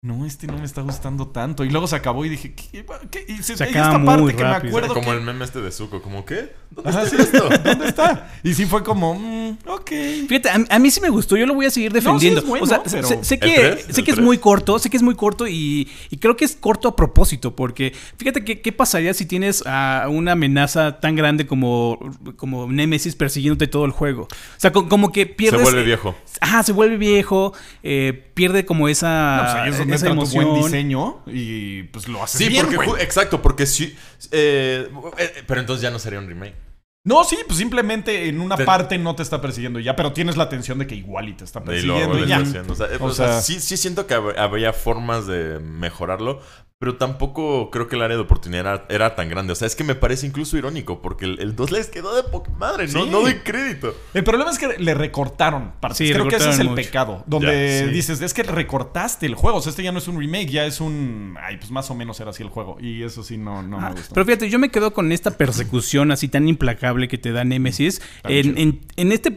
no, este no me está gustando tanto. Y luego se acabó y dije, ¿qué? qué? Y se, Se acaba esta muy parte que me rápido. acuerdo Como que- el meme este de Zuko, como ¿qué? ¿Dónde Ajá, está sí. esto? ¿Dónde está? Y sí fue como, mm, ok. Fíjate, a, a mí sí me gustó, yo lo voy a seguir defendiendo. es bueno, o sea, pero- sé, sé ¿El que, tres? sé ¿El que es muy corto, sé que es muy corto y, y creo que es corto a propósito, porque fíjate que, qué pasaría si tienes a una amenaza tan grande como, como Nemesis persiguiéndote todo el juego. O sea, co- como que Se pierdes... vuelve viejo. Ajá, se vuelve viejo, eh, pierde como esa, No, pues ahí es donde esa tu buen emoción. diseño y pues lo haces Sí, bien, porque güey. exacto, porque sí. eh, eh, pero entonces ya no sería un remake. No, sí, pues simplemente en una Te- parte no te está persiguiendo ya, pero tienes la atención de que igual y te está persiguiendo y ya. O sea, O o sea, sea- sí, sí siento que hab- habría formas de mejorarlo, pero tampoco creo que el área de oportunidad era, era tan grande. O sea, es que me parece incluso irónico, porque el, el 2 les quedó de poca madre, no, Sí. no doy crédito. El problema es que le recortaron partes. Sí, Creo que ese es el mucho. pecado. Donde Ya, sí. dices, es que recortaste el juego. O sea, este ya no es un remake, ya es un. Ay, pues más o menos era así el juego. Y eso sí no, no Ah, me gustó. Pero fíjate, yo me quedo con esta persecución así tan implacable que te da Nemesis. en- en este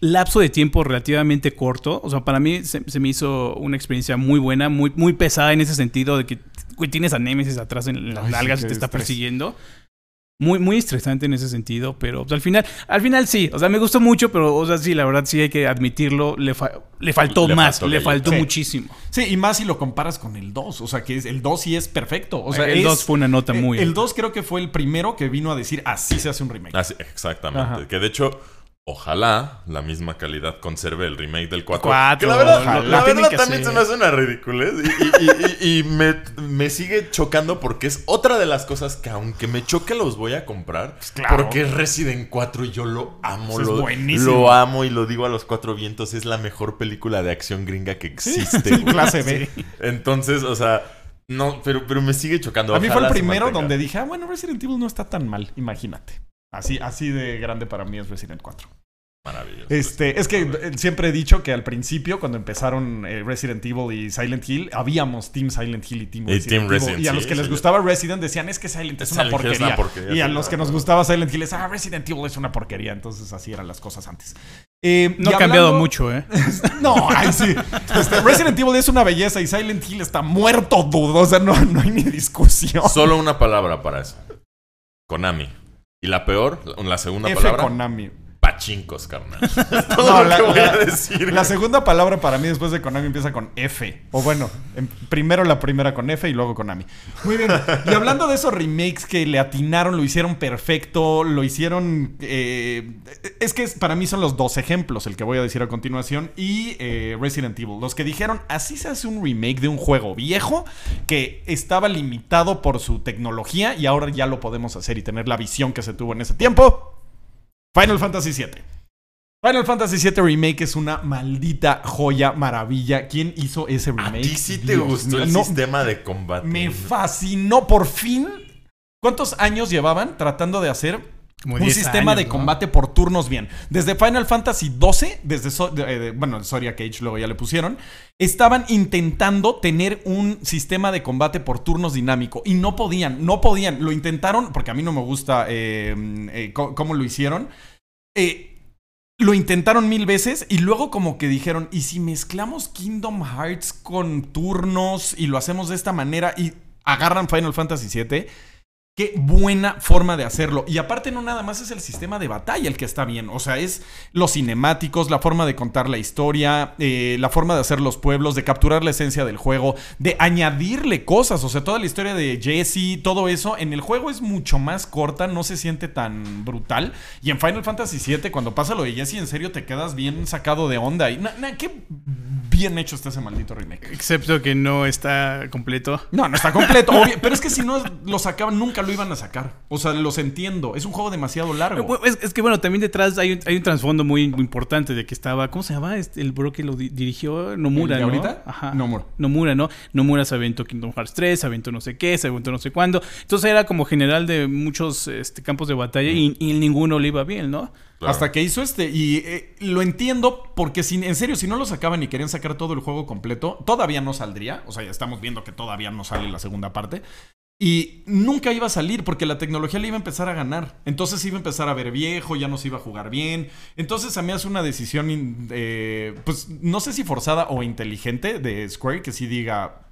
lapso de tiempo relativamente corto, o sea, para mí se, se me hizo una experiencia muy buena, muy, muy pesada en ese sentido de que güey, tienes a Nemesis atrás en las Ay, sí, nalgas y te está estrés. persiguiendo. Muy, muy estresante en ese sentido, pero pues, al final, al final sí, o sea, me gustó mucho, pero o sea, sí, la verdad sí hay que admitirlo, le, fa- le faltó Le más, faltó le faltó Sí. muchísimo. Sí, y más si lo comparas con el 2. O sea, que es- el 2 sí es perfecto. O sea, el es- 2 fue una nota muy El alta. 2 creo que fue el primero que vino a decir así se hace un remake. Así, exactamente. Ajá. Que de hecho, ojalá la misma calidad conserve el remake del 4. Cuatro, que la verdad, ojalá. la verdad también se me hace una ridiculez. Y, y- y- y- y me, me sigue chocando porque es otra de las cosas que aunque me choque los voy a comprar. claro. Porque es Resident 4 y yo lo amo. Pues es lo, buenísimo. lo amo y lo digo a los cuatro vientos. Es la mejor película de acción gringa que existe. güey. Clase B. Entonces, o sea... No, pero, pero me sigue chocando. A mí fue el primero donde dije, ah, bueno, Resident Evil no está tan mal, imagínate. Así, así de grande para mí es Resident 4. Maravilloso. Este, es que eh, siempre he dicho que al principio, cuando empezaron eh, Resident Evil y Silent Hill, habíamos Team Silent Hill y Team Y Resident Team Evil. Resident, y a los sí, que les sí. gustaba Resident decían, es que Silent es una Silent Hill es porquería. una porquería, Y a los que nos gustaba Silent Hill es, ah, Resident Evil es una porquería. Entonces así eran las cosas antes. Eh, No y ha cambiado mucho, ¿eh? No, ay, sí. Este, Resident Evil es una belleza y Silent Hill está muerto, dudo. O sea, no, no hay ni discusión. Solo una palabra para eso. Konami. Y la peor, la- segunda F palabra, Konami. Pachincos, carnal. Es todo No, lo la, que voy la- a decir. la segunda palabra para mí después de Konami empieza con F. O bueno, em- primero la primera con F y luego Konami. Muy bien. Y hablando de esos remakes que le atinaron, lo hicieron perfecto, lo hicieron... eh, es que para mí son los dos ejemplos, el que voy a decir a continuación, y eh, Resident Evil. Los que dijeron, así se hace un remake de un juego viejo que estaba limitado por su tecnología y ahora ya lo podemos hacer y tener la visión que se tuvo en ese tiempo. Final Fantasy VII. Final Fantasy VII Remake es una maldita joya, maravilla. ¿Quién hizo ese ¿A remake? ti sí te Dios gustó el no, sistema de combate? Me fascinó por fin. ¿Cuántos años llevaban tratando de hacer Como un 10 sistema años, de ¿no? combate por turnos bien? Desde Final Fantasy XII, desde So- de- de- bueno, Soria Cage luego ya le pusieron, estaban intentando tener un sistema de combate por turnos dinámico y no podían, no podían. Lo intentaron porque a mí no me gusta eh, eh, cómo lo hicieron. Eh, lo intentaron mil veces y luego como que dijeron, ¿y si mezclamos Kingdom Hearts con turnos y lo hacemos de esta manera y agarran Final Fantasy VII? Qué buena forma de hacerlo. Y aparte no nada más es el sistema de batalla el que está bien. O sea, es los cinemáticos, la forma de contar la historia, eh, la forma de hacer los pueblos, de capturar la esencia del juego, de añadirle cosas. O sea, toda la historia de Jesse, todo eso. En el juego es mucho más corta, no se siente tan brutal. Y en Final Fantasy VII, cuando pasa lo de Jesse, en serio te quedas bien sacado de onda. Y na- na, qué bien hecho está ese maldito remake. Excepto que no está completo. No, no está completo, obvio, pero es que si no lo sacaban, nunca lo iban a sacar. O sea, los entiendo. Es un juego demasiado largo. Es, es que bueno, también detrás hay un, hay un trasfondo muy, muy importante de que estaba, ¿cómo se llama? Este, el bro que lo di- dirigió, Nomura, ¿El de ¿no? ahorita? Ajá. Nomura. Nomura, ¿no? Nomura se aventó Kingdom Hearts 3, se aventó no sé qué, se aventó no sé cuándo. Entonces era como general de muchos este, campos de batalla y, y ninguno le iba bien, ¿no? Claro. Hasta que hizo este. Y eh, lo entiendo porque, si, en serio, si no lo sacaban y querían sacar todo el juego completo, todavía no saldría. O sea, ya estamos viendo que todavía no sale la segunda parte. Y nunca iba a salir porque la tecnología le iba a empezar a ganar. Entonces iba a empezar a ver viejo, ya no se iba a jugar bien. Entonces a mí hace una decisión, eh, pues no sé si forzada o inteligente de Square que sí diga,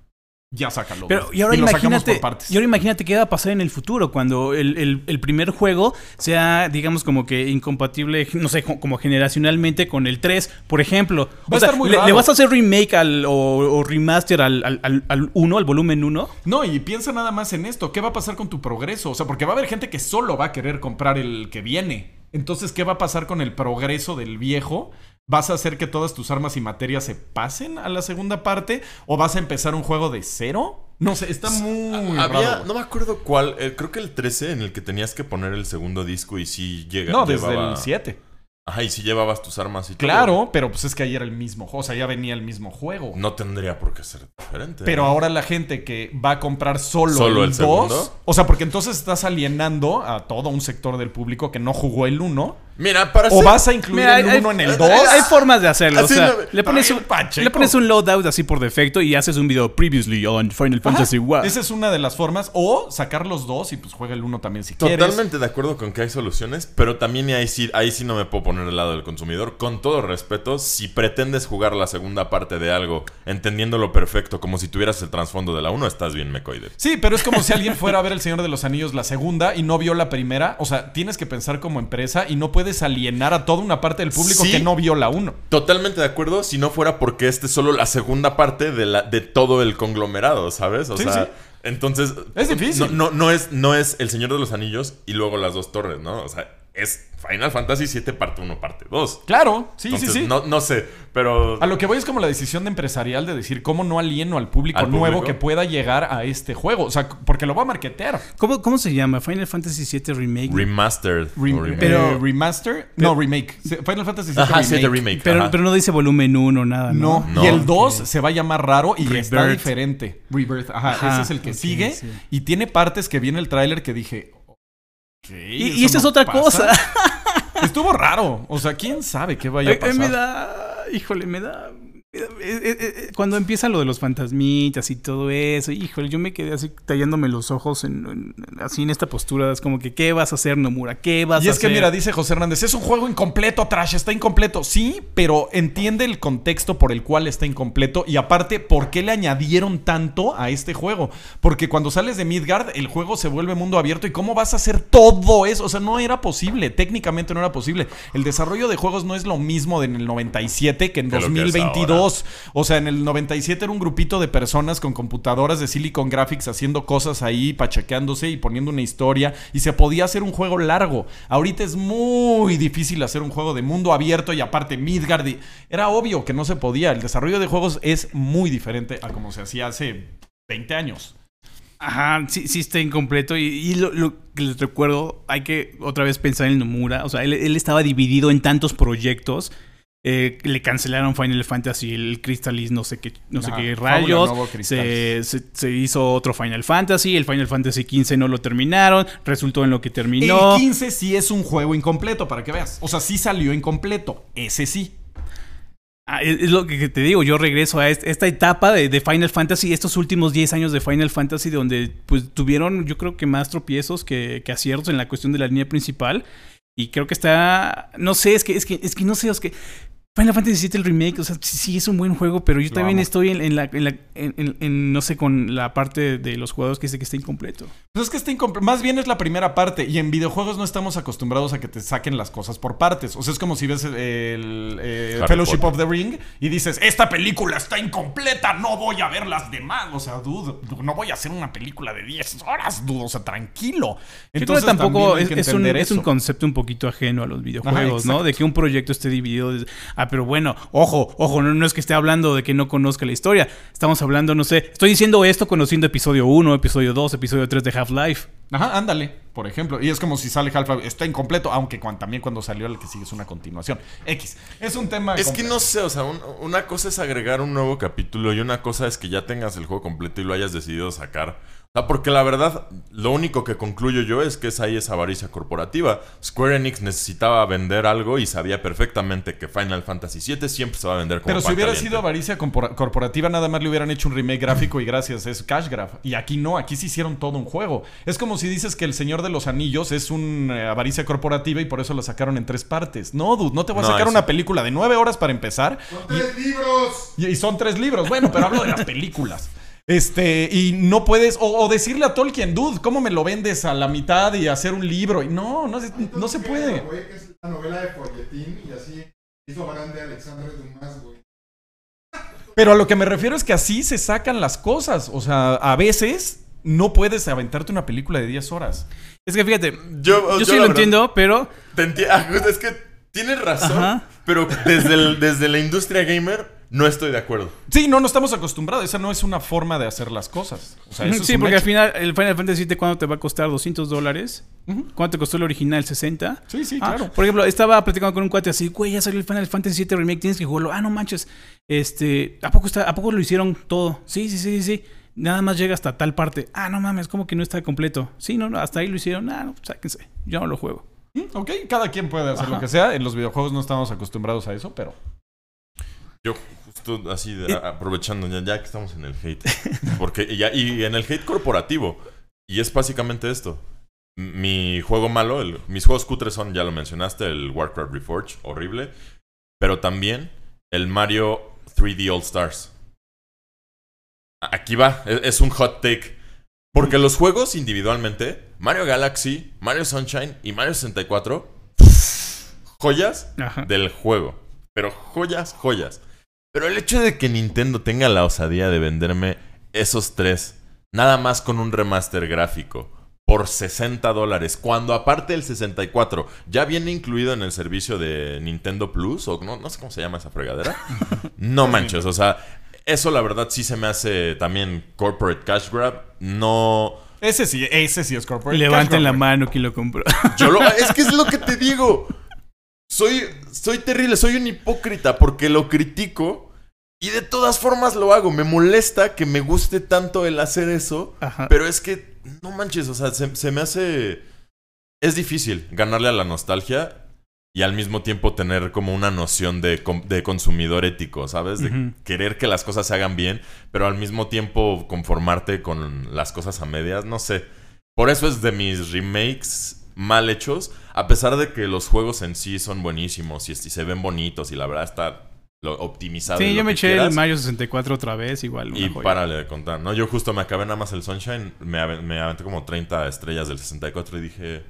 ya sácalo. Pero güey". y ahora imagínate, por partes. y ahora imagínate qué va a pasar en el futuro cuando el, el- el primer juego sea, digamos, como que incompatible, no sé, co- como generacionalmente con el 3, por ejemplo. Va a estar muy ¿le, vas a hacer remake al, o, o remaster al, al, al, al 1, al volumen 1? No, y piensa nada más en esto. ¿Qué va a pasar con tu progreso? O sea, porque va a haber gente que solo va a querer comprar el que viene. Entonces, ¿qué va a pasar con el progreso del viejo? ¿Vas a hacer que todas tus armas y materias se pasen a la segunda parte? ¿O vas a empezar un juego de cero? No sé, está muy Había, raro, no me acuerdo cuál, eh, creo que el 13 en el que tenías que poner el segundo disco y sí llega. No, desde el 7. Ajá, y sí llevabas tus armas y todo. Claro, pero pues es que ahí era el mismo juego. O sea, ya venía el mismo juego. No tendría por qué ser diferente. Pero ¿no? ahora la gente que va a comprar solo, ¿Solo el el 2, segundo? o sea, porque entonces estás alienando a todo un sector del público que no jugó el 1, Mira, para o ser- vas a incluir Mira, el hay- 1 en el hay- 2. Hay formas de hacerlo. Así o sea, no- le, pones un, le pones un loadout así por defecto y haces un video previously on Final Ajá, Fantasy One. Esa es una de las formas. O sacar los dos y pues juega el 1 también si quieres. Totalmente de acuerdo con que hay soluciones, pero también ahí sí, ahí sí no me puedo poner del lado del consumidor. Con todo respeto, si pretendes jugar la segunda parte de algo, entendiéndolo perfecto, como si tuvieras el trasfondo de la 1, estás bien mecoide. Sí, pero es como si alguien fuera a ver El Señor de los Anillos la segunda y no vio la primera. O sea, tienes que pensar como empresa y no puedes alienar a toda una parte del público Sí. que no vio la 1. Totalmente de acuerdo, si no fuera porque este es solo la segunda parte de, la, de todo el conglomerado, ¿sabes? O Sí, sea, sí. entonces... Es difícil. No, no, no es, no es El Señor de los Anillos y luego las dos torres, ¿no? O sea, es Final Fantasy VII parte 1, parte 2. Claro, sí, Entonces, sí, sí. No, no sé, pero... A lo que voy es como la decisión de empresarial de decir cómo no alieno al público ¿Al nuevo público? que pueda llegar a este juego. O sea, porque lo va a marketear. ¿Cómo, ¿Cómo se llama? Final Fantasy VII Remake. Remastered. Rem- o remake. Pero- remaster. No, remake. Final Fantasy VII Ajá, sí, remake. de remake. pero, ajá. pero no dice volumen 1 nada, ¿no? No, No. y el 2 Ok. se va a llamar raro y está Rebirth. diferente. Rebirth, ajá, Ajá, ese es el que sigue. sí. Y tiene partes que viene el tráiler que dije. "Ok, Y, y es otra pasa". cosa. Estuvo raro. O sea, quién sabe qué vaya a eh, pasar. me da. Híjole, me da. Eh, eh, eh, cuando empieza lo de los fantasmitas y todo eso, híjole, yo me quedé así tallándome los ojos en, en- así en esta postura. Es como que, ¿qué vas a hacer, Nomura? ¿Qué vas Y a es que hacer? mira, dice José Hernández, es un juego incompleto, Trash, está incompleto. Sí, pero entiende el contexto por el cual está incompleto y aparte, ¿por qué le añadieron tanto a este juego? Porque cuando sales de Midgard, el juego se vuelve mundo abierto y ¿cómo vas a hacer todo eso? O sea, no era posible, técnicamente no era posible. El desarrollo de juegos no es lo mismo de en el 97 que en Que lo que es 2022. O sea, en el 97 era un grupito de personas con computadoras de Silicon Graphics haciendo cosas ahí, pachequeándose y poniendo una historia. Y se podía hacer un juego largo. Ahorita es muy difícil hacer un juego de mundo abierto y aparte Midgard. Era obvio que no se podía. El desarrollo de juegos es muy diferente a como se hacía hace 20 años. Ajá, sí, sí está incompleto. Y, lo, que les recuerdo, hay que otra vez pensar en Nomura. O sea, él estaba dividido en tantos proyectos. Eh, le cancelaron Final Fantasy, el Crystallis, no sé qué, no sé qué rayos. Se, Crystallis. se- se hizo otro Final Fantasy. El Final Fantasy XV no lo terminaron. Resultó en lo que terminó. El 15 sí es un juego incompleto, para que veas. O sea, sí salió incompleto. Ese sí. Ah, es, es lo que te digo, yo regreso a est- esta etapa de, de Final Fantasy, estos últimos 10 años de Final Fantasy, donde pues tuvieron yo creo que más tropiezos que, que aciertos en la cuestión de la línea principal. Y creo que está, no sé, es que, es que, es que no sé, es que Final Fantasy VII el remake, o sea, sí, sí es un buen juego, pero yo Lo también amo. estoy en, en la, en, la- en- en- en, no sé, con la parte de los jugadores que dice que está incompleto. Pues es que está incomple- Más bien es la primera parte. Y en videojuegos no estamos acostumbrados a que te saquen las cosas por partes. O sea, es como si ves el, el, eh, Fellowship of the Ring y dices, esta película está incompleta, no voy a ver las demás. O sea, dude, no voy a hacer una película de 10 horas, dude. O sea, tranquilo. Yo creo que también tampoco es, que es un, es un concepto un poquito ajeno a los videojuegos, ¿no? De que un proyecto esté dividido. a- Ah, pero bueno, ojo, ojo, no, no es que esté hablando de que no conozca la historia. Estamos hablando, no sé, estoy diciendo esto conociendo episodio 1, episodio 2, episodio 3 de Half-Life. Ajá, ándale, por ejemplo. Y es como si sale Half-Life, está incompleto, aunque también cuando salió el que sigue es una continuación. X. Es un tema. Es que no sé, o sea, un- una cosa es agregar un nuevo capítulo y una cosa es que ya tengas el juego completo y lo hayas decidido sacar. Sea, porque la verdad, lo único que concluyo yo es que es ahí esa avaricia corporativa. Square Enix necesitaba vender algo y sabía perfectamente que Final Fantasy VII siempre se va a vender como Pero si hubiera caliente. sido avaricia corporativa, nada más le hubieran hecho un remake gráfico y gracias, es cash grab. Y aquí no, aquí sí hicieron todo un juego. Es como si dices que El Señor de los Anillos es una avaricia corporativa y por eso lo sacaron en tres partes. No, dude, no te voy a No, sacar eso- una película de nueve horas para empezar. ¡Son tres libros! Y, y son tres libros. Bueno, pero hablo de las películas. Este, y no puedes, o, o decirle a Tolkien, dude, ¿cómo me lo vendes a la mitad y hacer un libro? Y no, no se, no se puede. Güey, que es la novela de folletín y así hizo grande Alexandre Dumas, güey. Pero a lo que me refiero es que así se sacan las cosas. O sea, a veces no puedes aventarte una película de 10 horas. Es que fíjate, Yo, yo, sí lo verdad, entiendo, pero te enti- es que tienes razón, Ajá. pero desde, el- desde la industria gamer no estoy de acuerdo. Sí, no, no estamos acostumbrados. Esa no es una forma de hacer las cosas. O sea, eso es sí, porque al final el Final Fantasy VII ¿cuánto te va a costar? ¿200 dólares? ¿Cuánto te costó el original? ¿60? Sí, sí, Ah, claro. Por ejemplo, estaba platicando con un cuate así, güey, ya salió el Final Fantasy VII Remake, tienes que jugarlo. Ah, no manches. Este, ¿a poco, está, ¿a poco lo hicieron todo? Sí, sí, sí, sí. Nada más llega hasta tal parte. Ah, no mames, como que no está completo. Sí, no, no, hasta ahí lo hicieron. Ah, no, sáquense. Yo no lo juego. Ok, cada quien puede hacer lo que sea. En los videojuegos no estamos acostumbrados a eso, pero. Yo justo así, de- aprovechando ya, ya que estamos en el hate. Porque ya, y en el hate corporativo. Y es básicamente esto. Mi juego malo, el- mis juegos cutres son, ya lo mencionaste, el Warcraft Reforged, horrible. Pero también el Mario 3D All Stars. Aquí va, e- es un hot take. Porque los juegos individualmente, Mario Galaxy, Mario Sunshine y Mario 64, joyas Ajá. del juego. Pero joyas, joyas. Pero el hecho de que Nintendo tenga la osadía de venderme esos tres, nada más con un remaster gráfico, por 60 dólares, cuando aparte el 64 ya viene incluido en el servicio de Nintendo Plus, o no, no sé cómo se llama esa fregadera. No manches, o sea, eso la verdad sí se me hace también corporate cash grab. No. Ese sí, ese sí es corporate. Levanten cash la grab, mano quien lo compró. Yo lo, es que es lo que te digo. Soy, soy terrible, soy un hipócrita porque lo critico y de todas formas lo hago. Me molesta que me guste tanto el hacer eso, Ajá. pero es que no manches, o sea, se, se me hace... Es difícil ganarle a la nostalgia y al mismo tiempo tener como una noción de, de consumidor ético, ¿sabes? De querer que las cosas se hagan bien, pero al mismo tiempo conformarte con las cosas a medias, no sé. Por eso es de mis remakes mal hechos, a pesar de que los juegos en sí son buenísimos y, y se ven bonitos y la verdad está lo optimizado. Sí, lo yo me eché quieras. el Mario 64 otra vez, igual. Una Y joya. párale de contar, ¿no? Yo justo me acabé nada más el Sunshine, me, ave- me aventé como 30 estrellas del 64 y dije,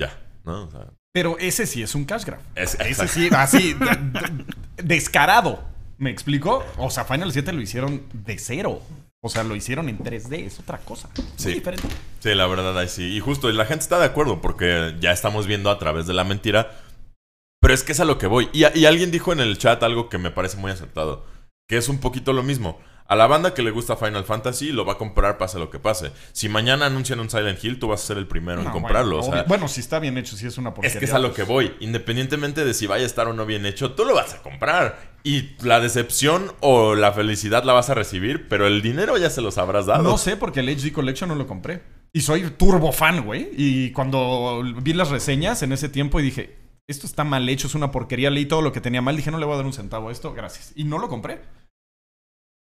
ya, ¿no? O sea, Pero ese sí es un cash grab. es, Ese sí, así, de- de- descarado. ¿Me explico? O sea, Final 7 lo hicieron de cero. O sea, lo hicieron en 3D, es otra cosa. Muy Sí. diferente. Sí, la verdad, ahí sí. Y justo, y la gente está de acuerdo porque ya estamos viendo a través de la mentira. Pero es que es a lo que voy. Y, y alguien dijo en el chat algo que me parece muy acertado. Que es un poquito lo mismo. A la banda que le gusta Final Fantasy lo va a comprar pase lo que pase. Si mañana anuncian un Silent Hill, tú vas a ser el primero en comprarlo. Bueno, o sea, obvio- bueno, si está bien hecho, si es una porquería. es que es a lo pues- que voy. Independientemente de si vaya a estar o no bien hecho, tú lo vas a comprar. Y la decepción o la felicidad la vas a recibir, pero el dinero ya se los habrás dado. No sé, porque el HD Collection no lo compré. Y soy turbo fan, güey. Y cuando vi las reseñas en ese tiempo y dije, esto está mal hecho, es una porquería, leí todo lo que tenía mal, dije, no le voy a dar un centavo a esto, gracias. Y no lo compré.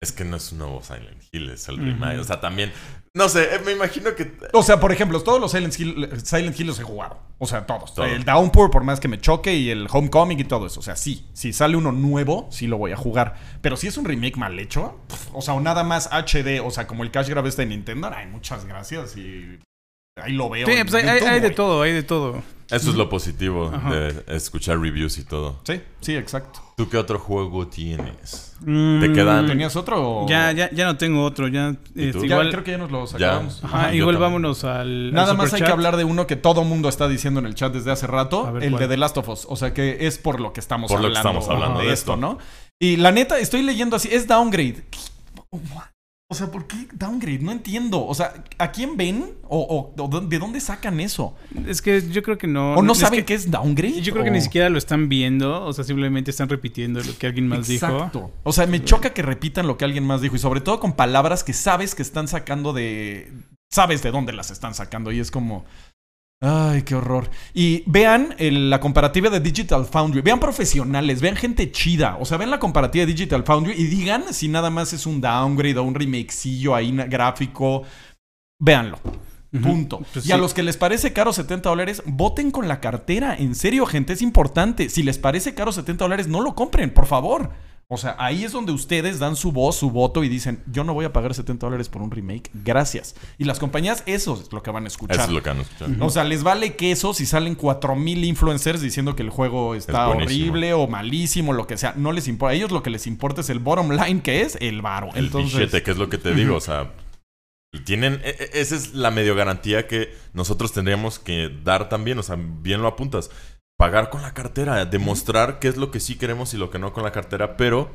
Es que no es un nuevo Silent Hill, es el remake. O sea, también. No sé, eh, me imagino que. O sea, por ejemplo, todos los Silent Hill, Silent Hill los he jugado. O sea, todos. Todos. El Downpour, por más que me choque, y el Homecoming y todo eso. O sea, sí. Si sale uno nuevo, sí lo voy a jugar. Pero si es un remake mal hecho, o sea, o nada más HD, o sea, como el Cash Grab este de Nintendo, ay, muchas gracias y ahí lo veo. Sí, pues hay, hay- YouTube, hay de todo, hay de todo. Eso es lo positivo Ajá. de escuchar reviews y todo. Sí, sí, exacto. ¿Tú qué otro juego tienes? Mm, ¿Te quedan? ¿Tenías otro? o- Ya, ya, ya no tengo otro, ya. este? Ya, igual, creo que ya nos los Ya. acabamos. Ajá, igual vámonos al. Nada al más hay que hablar de uno que todo mundo está diciendo en el chat desde hace rato, ver, el ¿cuál? de The Last of Us. O sea que es por lo que estamos Por lo que hablando, estamos hablando de, de esto, esto. ¿no? Y la neta, estoy leyendo así, es downgrade. O sea, ¿por qué downgrade? No entiendo. O sea, ¿a quién ven? ¿O, o- o de dónde sacan eso? Es que yo creo que no. ¿O no saben que- qué es downgrade? Yo creo que ¿O- ni siquiera lo están viendo, o sea, simplemente están repitiendo lo que alguien más dijo. Exacto. O sea, me choca que repitan lo que alguien más dijo y sobre todo con palabras que sabes que están sacando de... Sabes de dónde las están sacando y es como... Ay, qué horror. Y vean el- la comparativa de Digital Foundry. Vean profesionales, vean gente chida. O sea, vean la comparativa de Digital Foundry y digan si nada más es un downgrade o un remakecillo ahí gráfico. Véanlo. Punto. Pues y a los que les parece caro 70 dólares, voten con la cartera. En serio, gente, es importante. Si les parece caro 70 dólares, no lo compren, por favor. O sea, ahí es donde ustedes dan su voz, su voto y dicen, yo no voy a pagar 70 dólares por un remake, gracias. Y las compañías, eso es lo que van a escuchar. Eso es lo que han escuchado. O sea, les vale queso si salen 4000 influencers diciendo que el juego está horrible o malísimo, lo que sea. No les importa. A ellos lo que les importa es el bottom line, que es el varo. El Entonces, billete, que es lo que te digo, o sea. Y tienen. e- e- Esa es la medio garantía que nosotros tendríamos que dar también. O sea, bien lo apuntas. Pagar con la cartera, demostrar qué es lo que sí queremos y lo que no con la cartera, pero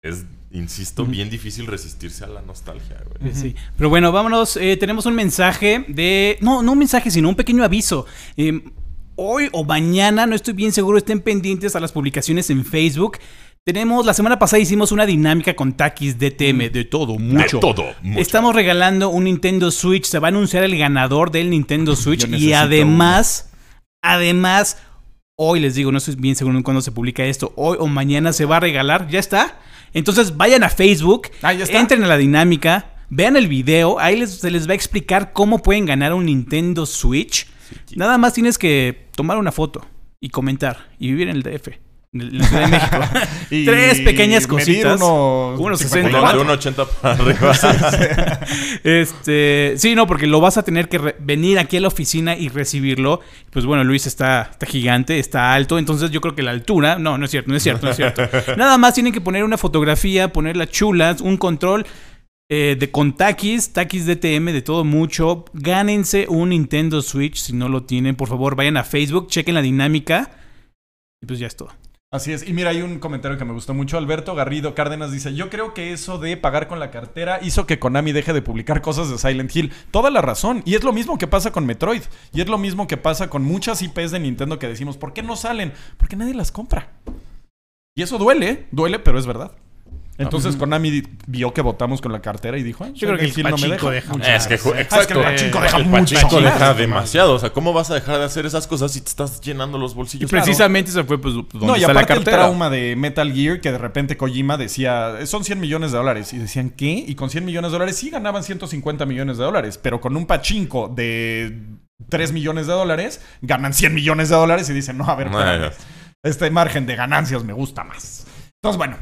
es, insisto, bien difícil resistirse a la nostalgia, güey. Sí. Pero bueno, vámonos. eh, tenemos un mensaje de. No, no un mensaje, sino un pequeño aviso. Eh, hoy o mañana, no estoy bien seguro, estén pendientes a las publicaciones en Facebook. Tenemos, la semana pasada hicimos una dinámica con Takis DTM, de todo, mucho. De todo, mucho. Estamos regalando un Nintendo Switch. Se va a anunciar el ganador del Nintendo Switch. Y además, además, hoy les digo, no estoy bien seguro cuándo se publica esto. Hoy o mañana se va a regalar. Ya está. Entonces vayan a Facebook. Ah, ya está. Entren a la dinámica. Vean el video. Ahí les- se les va a explicar cómo pueden ganar un Nintendo Switch. Nada más tienes que tomar una foto y comentar y vivir en el DF. En el- en la Ciudad de México. Y Tres pequeñas cositas. unos Unos 54. De un 80 para arriba. Este, sí, no, porque lo vas a tener que venir aquí a la oficina y recibirlo. Pues bueno, Luis está, está gigante, está alto, entonces yo creo que la altura, no, no es cierto, no es cierto, no es cierto. Nada más tienen que poner una fotografía, ponerla chulas, un control eh, de con Takis, Takis DTM, de todo mucho. Gánense un Nintendo Switch si no lo tienen, por favor, vayan a Facebook, chequen la dinámica y pues ya es todo. Así es. Y mira, hay un comentario que me gustó mucho. Alberto Garrido Cárdenas dice: Yo creo que eso de pagar con la cartera hizo que Konami deje de publicar cosas de Silent Hill. Toda la razón. Y es lo mismo que pasa con Metroid. Y es lo mismo que pasa con muchas IPs de Nintendo que decimos: ¿por qué no salen? Porque nadie las compra. Y eso duele, duele, pero es verdad. Entonces Konami vio que votamos con la cartera y dijo: "Ay, Yo creo que el Hill no me pachinko deja". deja Es que, Ah, es que exacto. el pachinko deja El mucho pachinko deja demasiado. O sea, ¿cómo vas a dejar de hacer esas cosas si te estás llenando los Y bolsillos? precisamente eso fue pues donde No, y está la aparte el cartera. trauma de Metal Gear que de repente Kojima decía, son 100 millones de dólares. Y decían, ¿qué? Y con 100 millones de dólares sí ganaban 150 millones de dólares. Pero con un pachinko de 3 millones de dólares, ganan 100 millones de dólares y dicen, no, a ver, No, este margen de ganancias me gusta más. Entonces, bueno,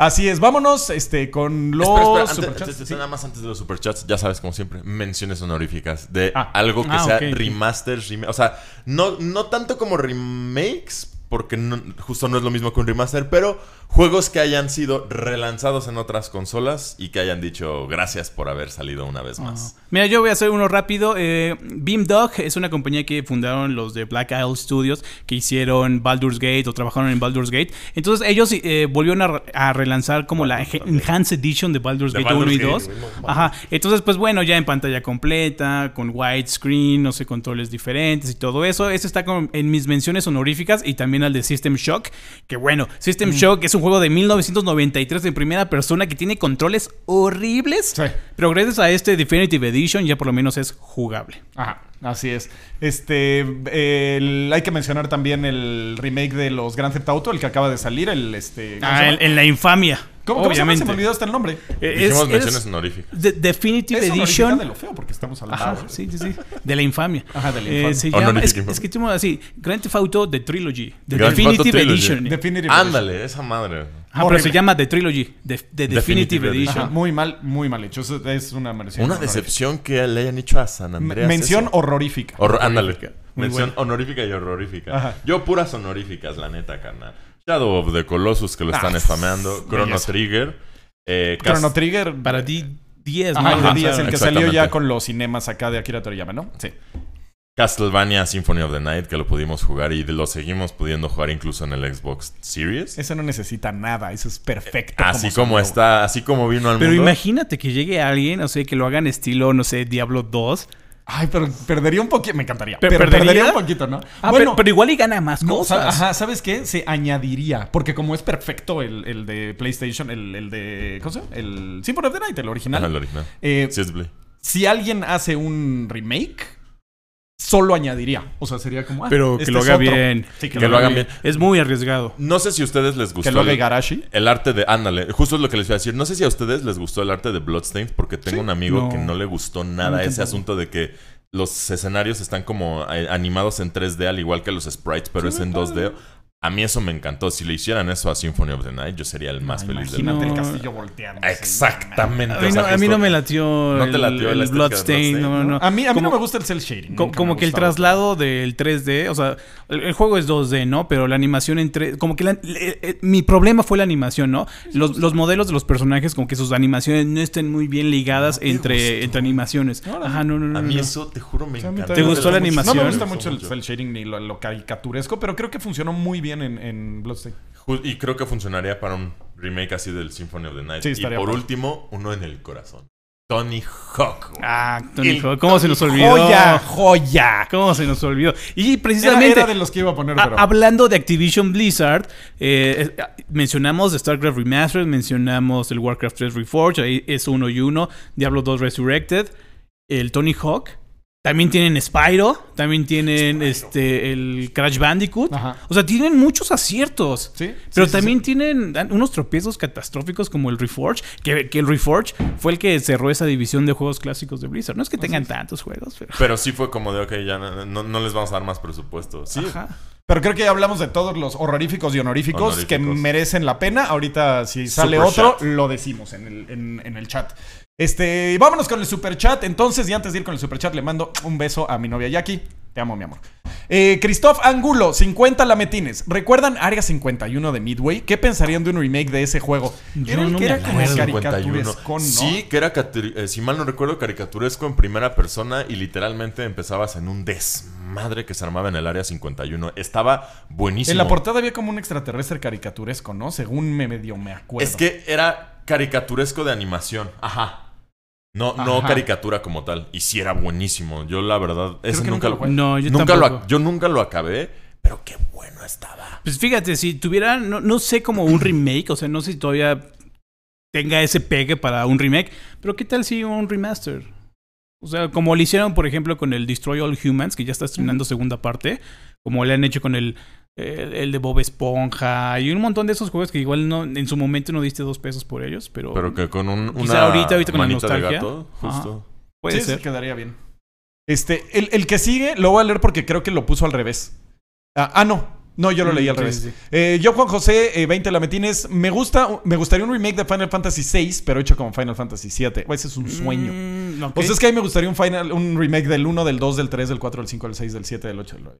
así es. Vámonos este, con los Espera, espera, antes- superchats. antes- Sí. Nada más antes de los superchats, ya sabes, como siempre, menciones honoríficas de Ah. algo que Ah, sea ok. remasters, rema- o sea, no, no tanto como remakes, porque no- justo no es lo mismo que un remaster, pero juegos que hayan sido relanzados en otras consolas y que hayan dicho gracias por haber salido una vez más. Mira, yo voy a hacer uno rápido. Eh, Beamdog es una compañía que fundaron los de Black Isle Studios, que hicieron Baldur's Gate o trabajaron en Baldur's Gate. Entonces ellos eh, volvieron a, re- a relanzar como la Enha- Enhanced Edition de Baldur's De Gate 1 y Baldur's 2. Gate, güey, no, Ajá. Entonces, pues bueno, ya en pantalla completa, con widescreen, no sé, controles diferentes y todo eso. Este está con- en mis menciones honoríficas y también al de System Shock. Que bueno, System Shock es un juego de 1993 en primera persona que tiene controles horribles. Sí. Pero gracias a este Definitive Edition ya por lo menos es jugable. Ajá, así es. Este, el- hay que mencionar también el remake de los Grand Theft Auto, el que acaba de salir, el este. ¿cómo se Ah, en la infamia. ¿Cómo, cómo se llama? obviamente. Se me olvidó hasta el nombre. Eh, Dijimos es- menciones es honoríficas. de- Definitive Es Edition. de lo feo porque estamos hablando. Ajá, sí, sí, sí. De la infamia. Ajá, de la Eh, infamia. se llama, es, es que tenemos así, Grand Theft Auto The Trilogy. The Grand Definitive Trilogy. Edition. Definitive Ándale, esa madre. Ah, pero se llama The Trilogy, The, The Definitive, Definitive Edition. Ajá, muy mal, muy mal hecho. Eso es una mención. Una decepción que le hayan hecho a San Andreas. Mención eso. horrorífica. Horror- ándale. Muy Mención buena. honorífica y horrorífica. Ajá. Yo puras honoríficas, la neta, carnal. Shadow of the Colossus, que lo están Ah, spameando. Chrono belleza. Trigger. Eh, Chrono Trigger. Para D10, Ajá, ¿no? el de 10, el que salió ya con los cinemas acá de Akira Toriyama, ¿no? Sí. Castlevania Symphony of the Night, que lo pudimos jugar y lo seguimos pudiendo jugar incluso en el Xbox Series. Ese no necesita nada, eso es perfecto. Así como, está, así como vino al Pero mundo. imagínate que llegue alguien, o sea, que lo hagan estilo, no sé, Diablo 2. Ay, pero perdería un poquito. Me encantaría. ¿Pe- pero perdería? perdería un poquito, ¿no? Ah, pero, pero igual y gana más no, cosas. sa- ajá, ¿sabes qué? Se añadiría. Porque como es perfecto el, el de PlayStation, el, el de. ¿Cómo se llama? El Symphony of the Night, el original. Ajá, el original. Eh, Sí, es Blade. Si alguien hace un remake, solo añadiría. O sea, sería como. ah, Pero que este lo haga bien. Sí, Que lo hagan bien. Es muy arriesgado. No sé si a ustedes les gustó Que lo haga el, Igarashi. el arte de... Ándale, justo es lo que les iba a decir. No sé si a ustedes les gustó el arte de Bloodstained porque tengo Sí. un amigo No. que no le gustó nada ese tampoco. asunto de que los escenarios están como eh, animados en 3D al igual que los sprites, pero es en 2D. A mí eso me encantó. Si le hicieran eso a Symphony of the Night, yo sería el más feliz del Imagínate mundo. el castillo volteando. Exactamente. A mí, o sea, no, a mí justo- no me latió ¿No te el, latió Bloodstain. Bloodstain, No, no? no. A mí, a mí Como- no me gusta el cel shading. Co- como que el traslado del 3D, o sea, el, el juego es 2D, ¿no? Pero la animación en 3 como que la- le- eh, mi problema fue la animación, ¿no? Los, los modelos de los personajes, como que sus animaciones no estén muy bien ligadas te entre, entre animaciones. Ajá, no, no, no. A mí no. eso, te juro, me Sí, a mí encantó. también me gustó la animación? No me gusta mucho el cel shading ni lo caricaturesco, pero creo que funcionó muy bien en, en Bloodstained. Y creo que funcionaría para un remake así del Symphony of the Night. Sí, y por último, uno en el corazón. Tony Hawk. güey. Ah, Tony El Hawk, ¿cómo se nos olvidó? ¡Joya! ¡Joya! ¿Cómo se nos olvidó? Y precisamente... era de los que iba a poner, pero... Hablando de Activision Blizzard, eh, eh, mencionamos StarCraft Remastered, mencionamos el Warcraft 3 Reforged, ahí es uno y uno, Diablo 2 Resurrected, el Tony Hawk, también tienen Spyro, también tienen este el Crash Bandicoot. Ajá. O sea, tienen muchos aciertos. Sí, Pero sí, también sí. tienen unos tropiezos catastróficos como el Reforge, que, que el Reforge fue el que cerró esa división de juegos clásicos de Blizzard. No es que tengan tantos juegos, pero... Pero sí fue como de, ok, ya no, no- no les vamos a dar más presupuesto. Sí. Ajá. Pero creo que ya hablamos de todos los horroríficos y honoríficos, que merecen la pena. Ahorita, si sale Super otro, chat. lo decimos en el, en- en el chat. Este, vámonos con el super chat. Entonces, y antes de ir con el super chat, le mando un beso a mi novia Jackie. Te amo, mi amor. Eh, Christoph Angulo, 50 lametines. ¿Recuerdan Área 51 de Midway? ¿Qué pensarían de un remake de ese juego? Yo Era no que me era como acuerdo. 51. caricaturesco, ¿no? Sí, que era, eh, si mal no recuerdo, caricaturesco en primera persona y literalmente empezabas en un desmadre que se armaba en el área 51. Estaba buenísimo. En la portada había como un extraterrestre caricaturesco, ¿no? Según me medio me acuerdo. Es que era caricaturesco de animación. Ajá. No, no caricatura como tal. Y sí era buenísimo. Yo, la verdad, ese que nunca nunca, lo. No, yo nunca lo, yo nunca lo acabé, pero qué bueno estaba. Pues fíjate, si tuviera, no, no sé como un remake, o sea, no sé si todavía tenga ese pegue para un remake, pero ¿qué tal si un remaster? O sea, como lo hicieron, por ejemplo, con el Destroy All Humans, que ya está estrenando segunda parte, como le han hecho con el, el, el de Bob Esponja, y un montón de esos juegos que igual no, en su momento no diste dos pesos por ellos, pero, Pero que con un, Quizá una ahorita, ahorita con la manita de nostalgia. gato, justo. puede sí, ser. sí, quedaría bien. Este, el, el que sigue lo voy a leer porque creo que lo puso al revés. Ah, ah, no. No, yo lo Mm, leí al sí, revés. sí, sí. Eh, yo, Juan José, eh, 20 lametines. Me gusta, me gustaría un remake de Final Fantasy VI, pero hecho como Final Fantasy VII. Ese es un sueño. Mm, ok. O sea, es que a mí me gustaría un, final, un remake del 1, del 2, del 3, del 4, del 5, del 6, del 7, del 8, del 9.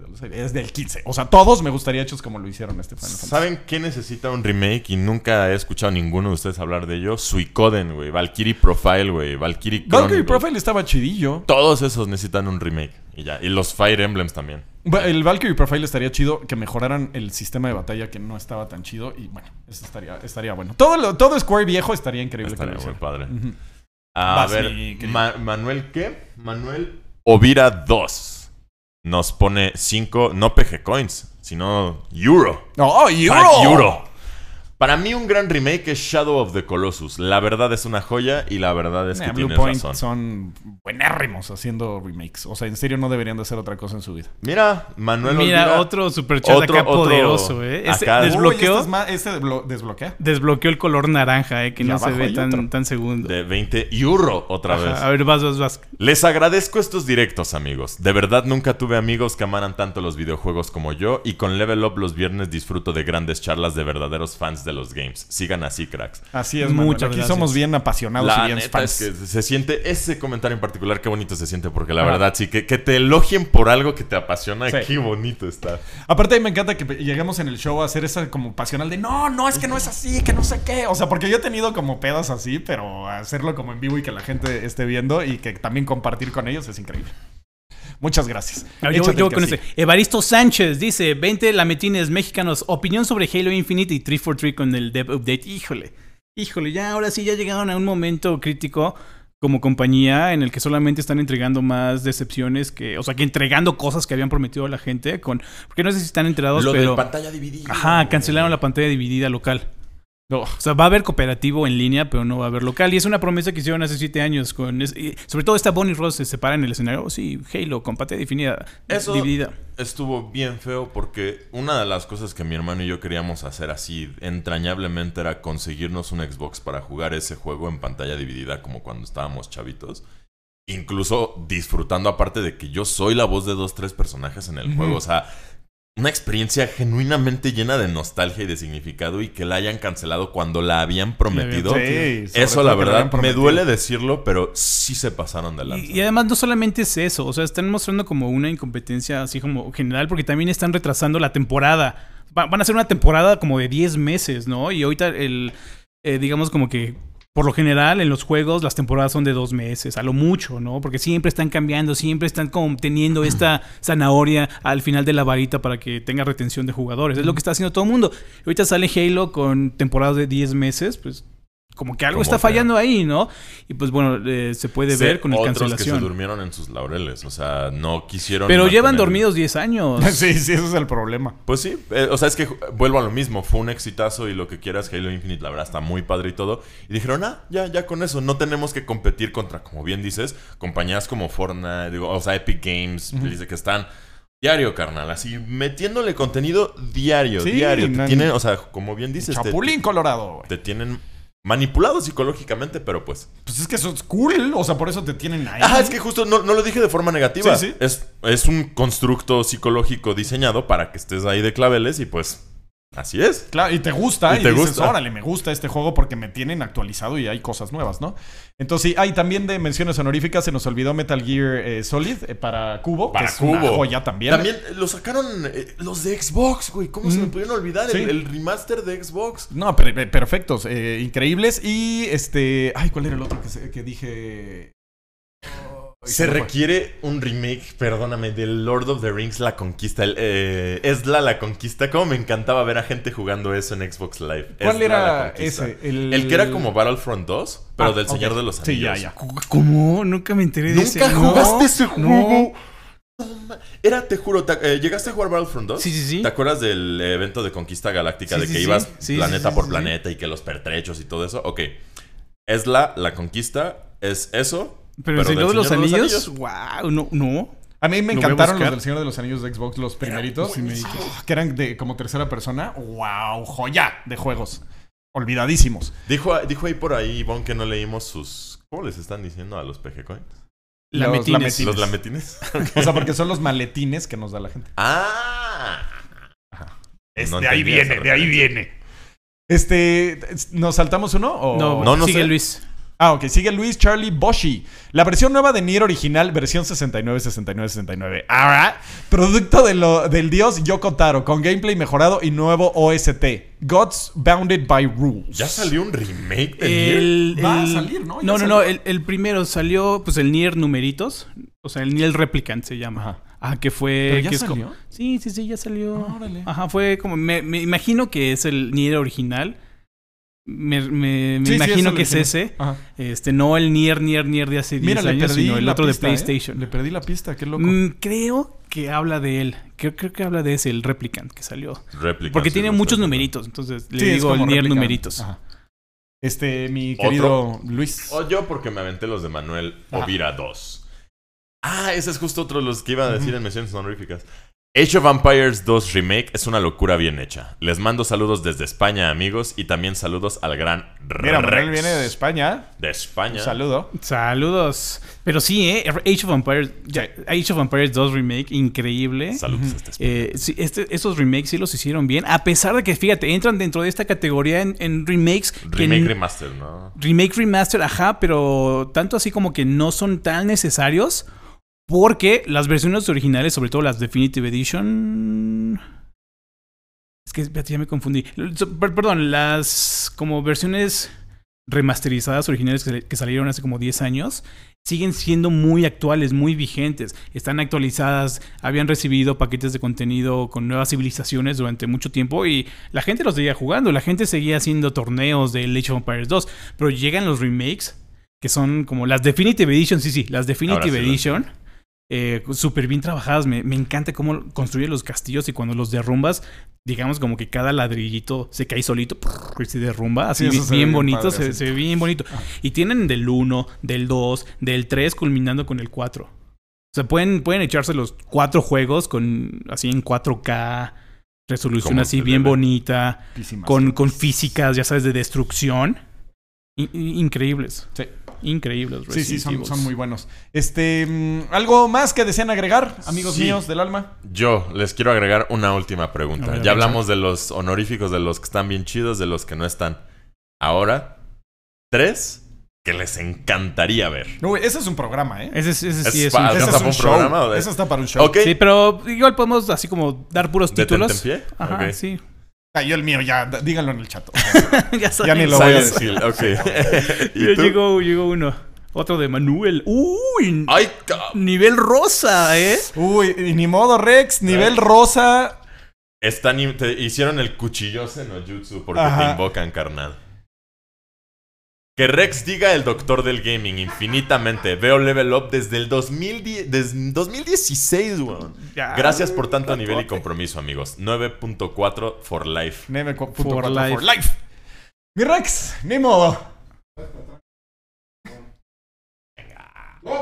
Del 6. Es del 15. O sea, todos me gustaría hechos como lo hicieron este Final Fantasy. ¿Saben qué necesita un remake? Y nunca he escuchado a ninguno de ustedes hablar de ello. Suicoden, güey. Valkyrie Profile, güey. Valkyrie. Profile estaba chidillo. Todos esos necesitan un remake. Y ya. Y los Fire Emblems también. El Valkyrie Profile estaría chido que mejoraran el sistema de batalla que no estaba tan chido. Y bueno, eso estaría, estaría bueno. Todo, lo- todo Square viejo estaría increíble. que Estaría lo muy padre. A Vas, ver, mi querido. Ma- Manuel, ¿qué? Manuel Ovira 2 nos pone 5, no PG Coins, sino Euro. ¡Oh, Euro! Pack Euro. Para mí un gran remake es Shadow of the Colossus. La verdad es una joya y la verdad es que Nah, Blue tienes Point razón. son buenérrimos haciendo remakes. O sea, en serio no deberían de hacer otra cosa en su vida. Mira, Manuel Mira, otro superchat Otro- acá otro- poderoso, ¿eh? Acá- Uy, desbloqueó, este, es más- este desblo- desbloquea. desbloqueó el color naranja, ¿eh? Que Y no se ve tan, tan segundo. de 20 Euro otra Ajá, vez. A ver, vas, vas, vas. Les agradezco estos directos, amigos. De verdad nunca tuve amigos que amaran tanto los videojuegos como yo y con Level Up los viernes disfruto de grandes charlas de verdaderos fans de los games. Sigan así, cracks. Así es, Manuel. Muchas Aquí gracias. somos bien apasionados y bien neta fans. es que se siente, ese comentario en particular, qué bonito se siente, porque la Ajá. verdad sí, que, que te elogien por algo que te apasiona, Sí. qué bonito está. Aparte, me encanta que lleguemos en el show a hacer esa como pasional de no, no, es que no es así, que no sé qué. O sea, porque yo he tenido como pedas así, pero hacerlo como en vivo y que la gente esté viendo y que también compartir con ellos es increíble. Muchas gracias. Ah, yo, con este. Evaristo Sánchez dice: 20 lametines mexicanos. Opinión sobre Halo Infinite y 343 con el Dev Update. Híjole, híjole, ya ahora sí ya llegaron a un momento crítico como compañía en el que solamente están entregando más decepciones que. O sea, que entregando cosas que habían prometido a la gente. con Porque no sé si están enterados, Lo pero. de pantalla dividida. Ajá, cancelaron la pantalla dividida local. No. O sea, va a haber cooperativo en línea, pero no va a haber local. Y es una promesa que hicieron hace siete años. Con es- y sobre todo esta Bonnie Ross se separa en el escenario. Oh, sí, Halo pantalla definida. Eso- dividida. Estuvo bien feo porque una de las cosas que mi hermano y yo queríamos hacer así entrañablemente era conseguirnos un Xbox para jugar ese juego en pantalla dividida como cuando estábamos chavitos. Incluso disfrutando aparte de que yo soy la voz de dos, tres personajes en el juego. O sea, una experiencia genuinamente llena de nostalgia y de significado y que la hayan cancelado cuando la habían prometido. Sí, Eso la verdad me duele decirlo, pero sí se pasaron de lanza. Y, y además no solamente es eso, o sea, están mostrando como una incompetencia así como general porque también están retrasando la temporada. Va- van a hacer una temporada como de 10 meses, ¿no? Y ahorita el, eh, digamos como que por lo general en los juegos las temporadas son de dos meses, a lo mucho, ¿no? Porque siempre están cambiando, siempre están como teniendo esta zanahoria al final de la varita para que tenga retención de jugadores. Es lo que está haciendo todo el mundo. Ahorita sale Halo con temporadas de 10 meses, pues como que algo Como está que- fallando ahí, ¿no? Y pues bueno, eh, se puede ver con el otros que se durmieron en sus laureles. O sea, no quisieron. Pero llevan dormidos 10 años. Sí, sí, ese es el problema. Pues sí, eh, o sea, es que vuelvo a lo mismo. Fue un exitazo y lo que quieras, Halo Infinite, la verdad, está muy padre y todo. Y dijeron, ah, ya, ya con eso. No tenemos que competir contra, como bien dices, compañías como Fortnite, digo, o sea, Epic Games, dice que están. Diario, carnal, así metiéndole contenido diario, Sí, diario. Te tienen, o sea, como bien dices, te, Chapulín Colorado, güey. te tienen manipulado psicológicamente, pero pues Pues es que eso es cool. O sea, por eso te tienen ahí. Ah, es que justo no, no lo dije de forma negativa. Sí, sí. Es, es un constructo psicológico diseñado para que estés ahí de claveles y pues así es. Claro, y te gusta, Y y, te dices, gusta. órale, me gusta este juego porque me tienen actualizado y hay cosas nuevas, ¿no? Entonces, sí, hay también de menciones honoríficas, se nos olvidó Metal Gear eh, Solid eh, para Cubo, Para que es una Cubo. joya también. También eh, lo sacaron eh, los de Xbox, güey. ¿Cómo se me Mm. pudieron olvidar? Sí. El, el remaster de Xbox. No, per- per- perfectos, increíbles. Y este. Ay, ¿cuál era el otro que dije? Se requiere un remake, perdóname, del Lord of the Rings La Conquista. El, eh, Esla La Conquista. Cómo me encantaba ver a gente jugando eso en Xbox Live. ¿Cuál Esla era La Conquista. ese? El... El que era como Battlefront 2, pero Ah, del Señor de los Sí, Anillos. ya, ya. ¿Cómo? Nunca me enteré de ese. ¿Nunca No, jugaste ese juego? no. No ma- Era, te juro, te- eh, ¿llegaste a jugar Battlefront 2? Sí, sí, sí. ¿Te acuerdas del evento de conquista galáctica Sí, de sí, que sí. ibas Sí, planeta sí, sí, por sí, planeta y que los pertrechos y todo eso? Ok. Es la, la conquista, es eso. Pero, el Señor de los Señor Anillos, wow, no, no. A mí me Lo encantaron los del Señor de los Anillos de Xbox, los primeritos. Ah, que eran de como tercera persona. ¡Wow! Joya de juegos. Olvidadísimos. Dijo, dijo ahí por ahí, Ivonne, que no leímos sus... ¿Cómo les están diciendo a los PG Coins? Los Lametines. lametines. ¿Los lametines? O sea, porque son los maletines que nos da la gente. ¡Ah! Es- No de ahí entendía esa viene, de ahí viene. Este, ¿nos saltamos uno? O... No, No, no sigue sé. Luis. Ah, ok. Sigue Luis Charlie Boshi. La versión nueva de Nier original, versión 69-69-69. Ahora, producto de lo, del dios Yoko Taro, con gameplay mejorado y nuevo OST. Gods Bounded by Rules. ¿Ya salió un remake de Nier? El, Va a salir, ¿no? No, no, salió. no. El, el primero salió, pues el Nier numeritos. O sea, el Nier Replicant se llama. Ajá. Ah, que fue. ¿Pero ya que es como- Sí, sí, sí, ya salió. Ah, órale. Ajá, fue como. Me, me imagino que es el Nier original. Me, me- me Sí, sí, imagino que es ese. Ajá. Este, no el Nier, Nier, Nier de hace 10 Mira, le años, perdí sino el otro pista, de ¿eh? PlayStation. Le perdí la pista, qué loco. Mm, creo que habla de él. Creo, creo que habla de ese, el Replicant que salió. Porque sí, tiene muchos numeritos. Entonces le digo el Nier numeritos. Ajá. Este, mi ¿Otro? querido Luis. O yo porque me aventé los de Manuel Ajá. Ovira 2. Ah, ese es justo otro de los que iba a decir en menciones honoríficas. Age of Empires 2 Remake es una locura bien hecha. Les mando saludos desde España, amigos, y también saludos al gran Mira, Manuel Rex. viene de España. De España. Un saludo. Saludos. Pero sí, ¿eh? Age of Empires, ya, Age of Empires 2 Remake, increíble. Saludos desde España. Eh, sí, este- esos remakes sí los hicieron bien. A pesar de que, fíjate, entran dentro de esta categoría en, en remakes. Remake Remaster, ¿no? Remake Remaster, ajá, pero tanto así como que no son tan necesarios. Porque las versiones originales, sobre todo las Definitive Edition. Es que ya me confundí. Perdón, las como versiones remasterizadas originales que, salieron hace como 10 años siguen siendo muy actuales, muy vigentes. Están actualizadas, habían recibido paquetes de contenido con nuevas civilizaciones durante mucho tiempo y la gente los seguía jugando, la gente seguía haciendo torneos de Age of Empires 2, pero llegan los remakes que son como las Definitive Edition, sí, sí, las Definitive sí Edition. Eh, súper bien trabajadas. Me, me encanta cómo construye los castillos y cuando los derrumbas, digamos como que cada ladrillito se cae solito y se derrumba. Así Sí, bien, bonito, padre, se, así. se ve bien bonito. Y tienen del 1, del 2, del 3 culminando con el 4. O sea, pueden, pueden echarse los cuatro juegos con así en 4K, resolución Como así bien bonita, con, con físicas, ya sabes, de destrucción. Increíbles. Sí. Increíbles. Sí, sí, son, muy buenos. Este, mm, ¿algo más que desean agregar, amigos Sí. míos del alma? Yo les quiero agregar una última pregunta. Ver, ya hablamos de los honoríficos, de los que están bien chidos, de los que no están. Ahora, tres que les encantaría ver. Uy, ese es un programa, ¿eh? Ese, es- ese sí Es un Ese ¿alcanza es para un un show. programa de- Ese está para un show. Ok. Sí, pero igual podemos así como dar puros ¿Detente títulos. en pie? Ajá, sí. Ah, yo el mío, ya, díganlo en el chat. ya Ya ni sabes. lo voy a decir. Hill, ok. ¿Y Mira, tú? llegó, llegó uno. Otro de Manuel. Uy, ¡Ay, nivel rosa, ¿eh? Uy, y ni modo, Rex, nivel rosa. Están, te hicieron el cuchillose no jutsu porque Ajá. te invocan, carnal. Que Rex diga el doctor del gaming infinitamente. Veo Level Up desde el 2010, desde 2016, weón. Ya. Gracias por tanto nivel y compromiso, amigos. 9.4 for life. Neme co- punto For cuatro, life. for life. Mi Rex, ni modo. Muy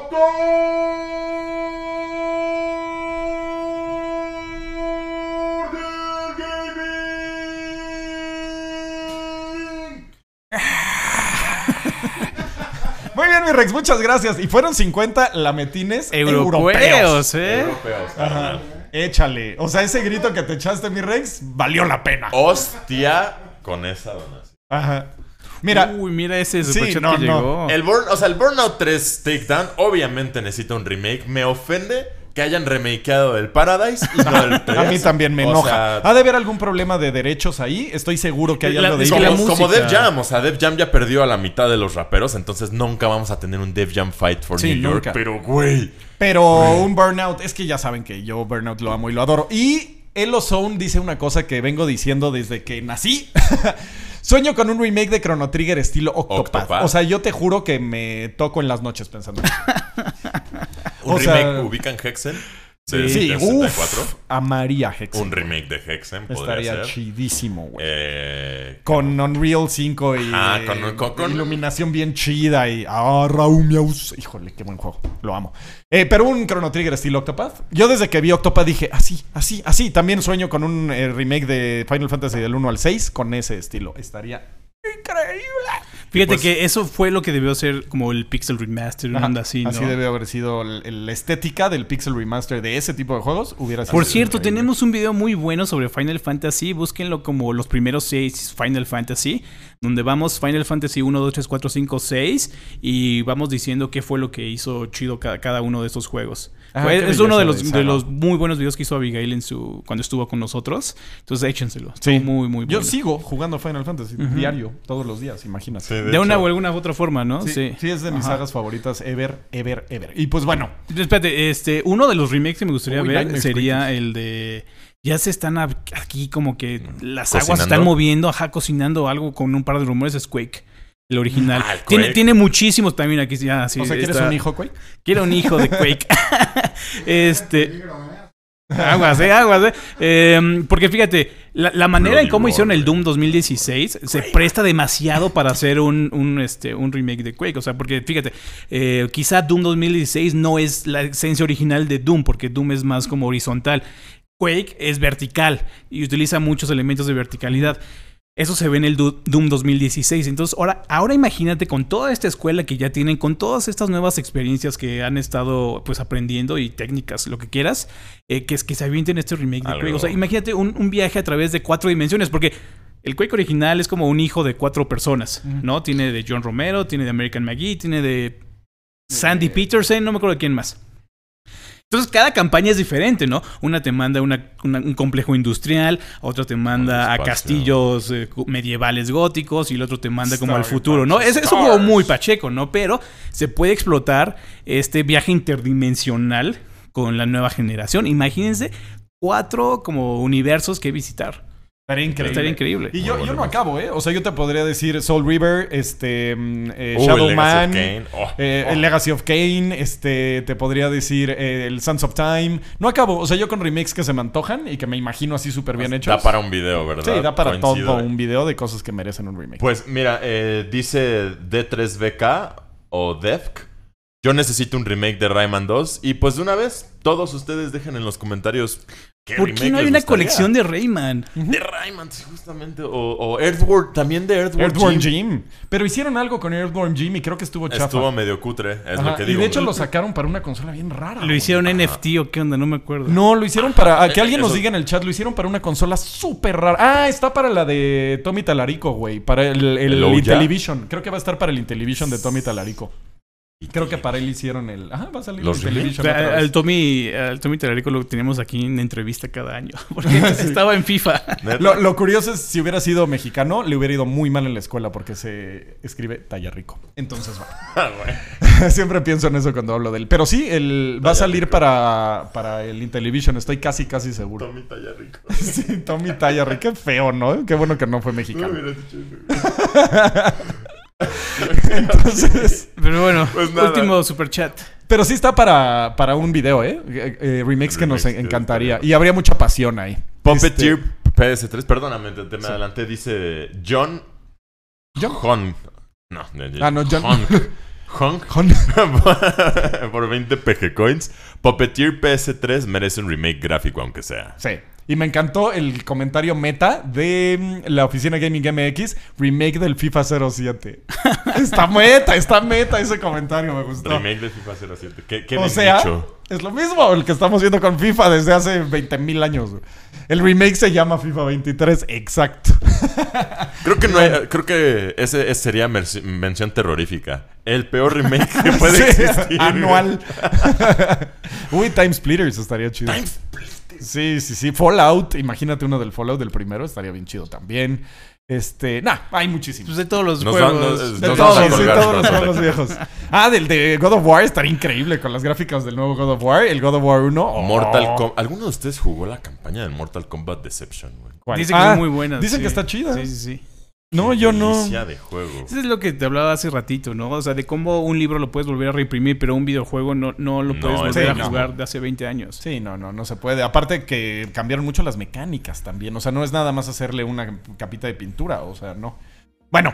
bien, mi Rex, muchas gracias. Y fueron 50 lametines europeos. Europeos, ¿eh? Europeos. Échale. O sea, ese grito que te echaste, mi Rex, valió la pena. Hostia con esa donación. Ajá. Mira, Uy, mira ese Sí, superchat no, que no. llegó. El Burn, o sea, el Burnout 3 Takedown obviamente necesita un remake. Me ofende que hayan remakeado el Paradise y no el 3. a mí también me O enoja. sea, ¿Ha de haber algún problema de derechos ahí? Estoy seguro que hay La- algo de como, como música- Def Jam, o sea, Def Jam ya perdió a la mitad de los raperos, entonces nunca vamos a tener un Def Jam Fight for Sí, New York. nunca. Pero, güey. Pero un Burnout, es que ya saben que yo Burnout lo amo y lo adoro. Y Elo Zone dice una cosa que vengo diciendo desde que nací. Sueño con un remake de Chrono Trigger estilo Octopath. Octopath. O sea, yo te juro que me toco en las noches pensando. Un O sea- remake, ¿ubican Hexen? Sí, de uff. 64. A María Hex. Un remake de Hexen podría Estaría ser. chidísimo, güey. Eh, Con Unreal 5 y con- con- con- iluminación bien chida y ah, Raúl Miaus. Híjole, qué buen juego. Lo amo. Eh, pero un Chrono Trigger estilo Octopath. Yo desde que vi Octopath dije, así, así, así. También sueño con un eh, remake de Final Fantasy del 1 al 6 con ese estilo. Estaría increíble. Fíjate pues- que eso fue lo que debió ser como el Pixel Remaster, una onda así, ¿no? debe haber sido la estética del Pixel Remaster de ese tipo de juegos. Hubiera sido Por cierto, increíble. tenemos un video muy bueno sobre Final Fantasy. Búsquenlo como los primeros seis Final Fantasy, donde vamos Final Fantasy 1, 2, 3, 4, 5, 6 y vamos diciendo qué fue lo que hizo chido cada, cada uno de estos juegos. Ah, Fue- es uno de los, de de los muy buenos videos que hizo Abigail en su cuando estuvo con nosotros. Entonces échenselo. Sí. Estuvo muy, muy Yo bueno. sigo jugando Final Fantasy diario, todos los días, imagínate. sí, De una o alguna otra forma, ¿no? Sí, sí, es de mis Ajá. sagas favoritas ever, ever, ever. Y pues bueno, Espérate, este, uno de los remakes que me gustaría Uy, ver sería el de. Ya se están aquí como que las aguas se están moviendo, ajá, cocinando algo con un par de rumores, es Quake. El original. Ah, el tiene, Quake. tiene muchísimos también aquí. Ya, sí, o sea, ¿quieres está- un hijo, Quake? Quiero un hijo de Quake. este. Aguas, eh, aguas, eh. Eh, porque fíjate, la, la manera en cómo hicieron el Doom 2016 se presta demasiado para hacer un, un, este, un remake de Quake. O sea, porque fíjate, eh, quizá Doom 2016 no es la esencia original de Doom, porque Doom es más como horizontal. Quake es vertical y utiliza muchos elementos de verticalidad. Eso se ve en el Doom 2016. Entonces, ahora, ahora imagínate con toda esta escuela que ya tienen, con todas estas nuevas experiencias que han estado pues aprendiendo y técnicas, lo que quieras, eh, que es que se avienten este remake de Algo. Quake. O sea, imagínate un, un viaje a través de cuatro dimensiones, porque el Quake original es como un hijo de cuatro personas, ¿no? Tiene de John Romero, tiene de American McGee, tiene de Sandy Peterson, no me acuerdo de quién más. Entonces cada campaña es diferente, ¿no? Una te manda una- una- un complejo industrial, otra te manda a castillos eh, medievales góticos y el otro te manda como al futuro, ¿no? Es, un juego muy pacheco, ¿no? Pero se puede explotar este viaje interdimensional con la nueva generación. Imagínense cuatro como universos que visitar. Estaría increíble. Estaría increíble. Y yo, yo no acabo, ¿eh? O sea, yo te podría decir Soul River, este, mm, eh, Uh, Shadow el Legacy Man. Oh, eh, oh. el Legacy of Kane, este, te podría decir eh, el Sons of Time. No acabo, o sea, yo con remakes que se me antojan y que me imagino así súper bien hechos. Da para un video, ¿verdad? Sí, da para Coincido, todo un video de cosas que merecen un remake. Pues mira, eh, dice D3BK o DEFC. Yo necesito un remake de Rayman 2. Y pues de una vez, todos ustedes dejen en los comentarios. ¿Qué ¿Por qué no hay una gustaría? colección de Rayman? De Rayman, sí, justamente. O, o Earthworm, también de Earthworm, Earthworm Jim. Jim. Pero hicieron algo con Earthworm Jim y creo que estuvo chafa. Estuvo medio cutre, es Ajá, lo que y digo. de hecho lo sacaron para una consola bien rara. ¿Lo güey. hicieron NFT o qué onda? No me acuerdo. No, lo hicieron para. a que alguien nos diga en el chat, lo hicieron para una consola súper rara. Ah, está para la de Tommy Talarico, güey. Para el, el, ¿El? Intellivision. Creo que va a estar para el Intellivision de Tommy Talarico. Creo que para él hicieron el. Ajá, va a salir ¿Los el al. Tommy, al Tommy lo tenemos aquí en entrevista cada año. Porque estaba en FIFA. Lo, lo curioso es, si hubiera sido mexicano, le hubiera ido muy mal en la escuela porque se escribe talla rico. Entonces, va. Ah, güey. Siempre pienso en eso cuando hablo de él. Pero sí, el, va a salir rico. para, para el Intellivision. Estoy casi, casi seguro. Tommy talla rico. Sí, Tommy Talla rico. Qué feo, ¿no? Qué bueno que no fue No mexicano. eso. Entonces, Pero bueno, Pues último super chat. pero sí está para, para un video, ¿eh? Eh, eh, remakes que nos encantaría. Y habría mucha pasión ahí. Puppeteer Este, PS3, perdóname, te, te me adelanté, dice John John. Hon. No, Ah, no, John- Por 20 PG coins. Puppeteer PS3 merece un remake gráfico, aunque sea. Sí. Y me encantó el comentario meta de mm, la oficina Gaming MX, remake del FIFA 07. está meta, está meta ese comentario, me gustó. Remake de FIFA 07. ¿Qué, qué O sea, dicho? es lo mismo el que estamos viendo con FIFA desde hace 20 mil años. El remake se llama FIFA 23, exacto. Creo que no hay- creo que ese, ese sería mención terrorífica. El peor remake que puede Sí, existir. Anual. Uy, Time Splitters estaría chido. Time Splitters. Sí, sí, sí. Fallout, imagínate uno del Fallout del primero, estaría bien chido también. Este, nah, hay muchísimos. Pues de todos los Nos juegos. van- nos- De nos todos, sí, los juegos viejos. Ah, del de God of War estaría increíble con las gráficas del nuevo God of War. El God of War 1. oh. Mortal Kombat. ¿Alguno de ustedes jugó la campaña del Mortal Kombat Deception. Dicen que Ah, son muy buenas. Dicen sí. que está chida. Sí, sí, sí. No, Qué yo no. de juego. Eso es lo que te hablaba hace ratito, ¿no? O sea, de cómo un libro lo puedes volver a reimprimir, pero un videojuego no, no lo puedes es volver a jugar de hace 20 años. Sí, no, no, no se puede. Aparte que cambiaron mucho las mecánicas también. O sea, no es nada más hacerle una capita de pintura. O sea, no. Bueno,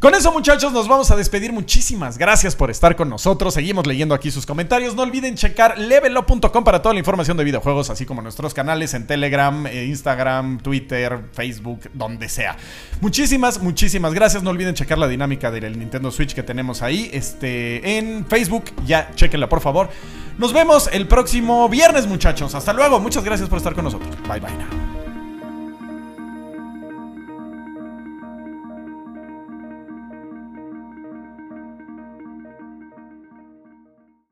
con eso muchachos nos vamos a despedir. Muchísimas gracias por estar con nosotros. Seguimos leyendo aquí sus comentarios. No olviden checar levelup.com para toda la información de videojuegos, así como nuestros canales en Telegram, eh, Instagram, Twitter, Facebook, donde sea. Muchísimas, muchísimas gracias. No olviden checar la dinámica del Nintendo Switch que tenemos ahí este, en Facebook. Ya, chequenla por favor. Nos vemos el próximo viernes muchachos. Hasta luego. Muchas gracias por estar con nosotros. Bye bye.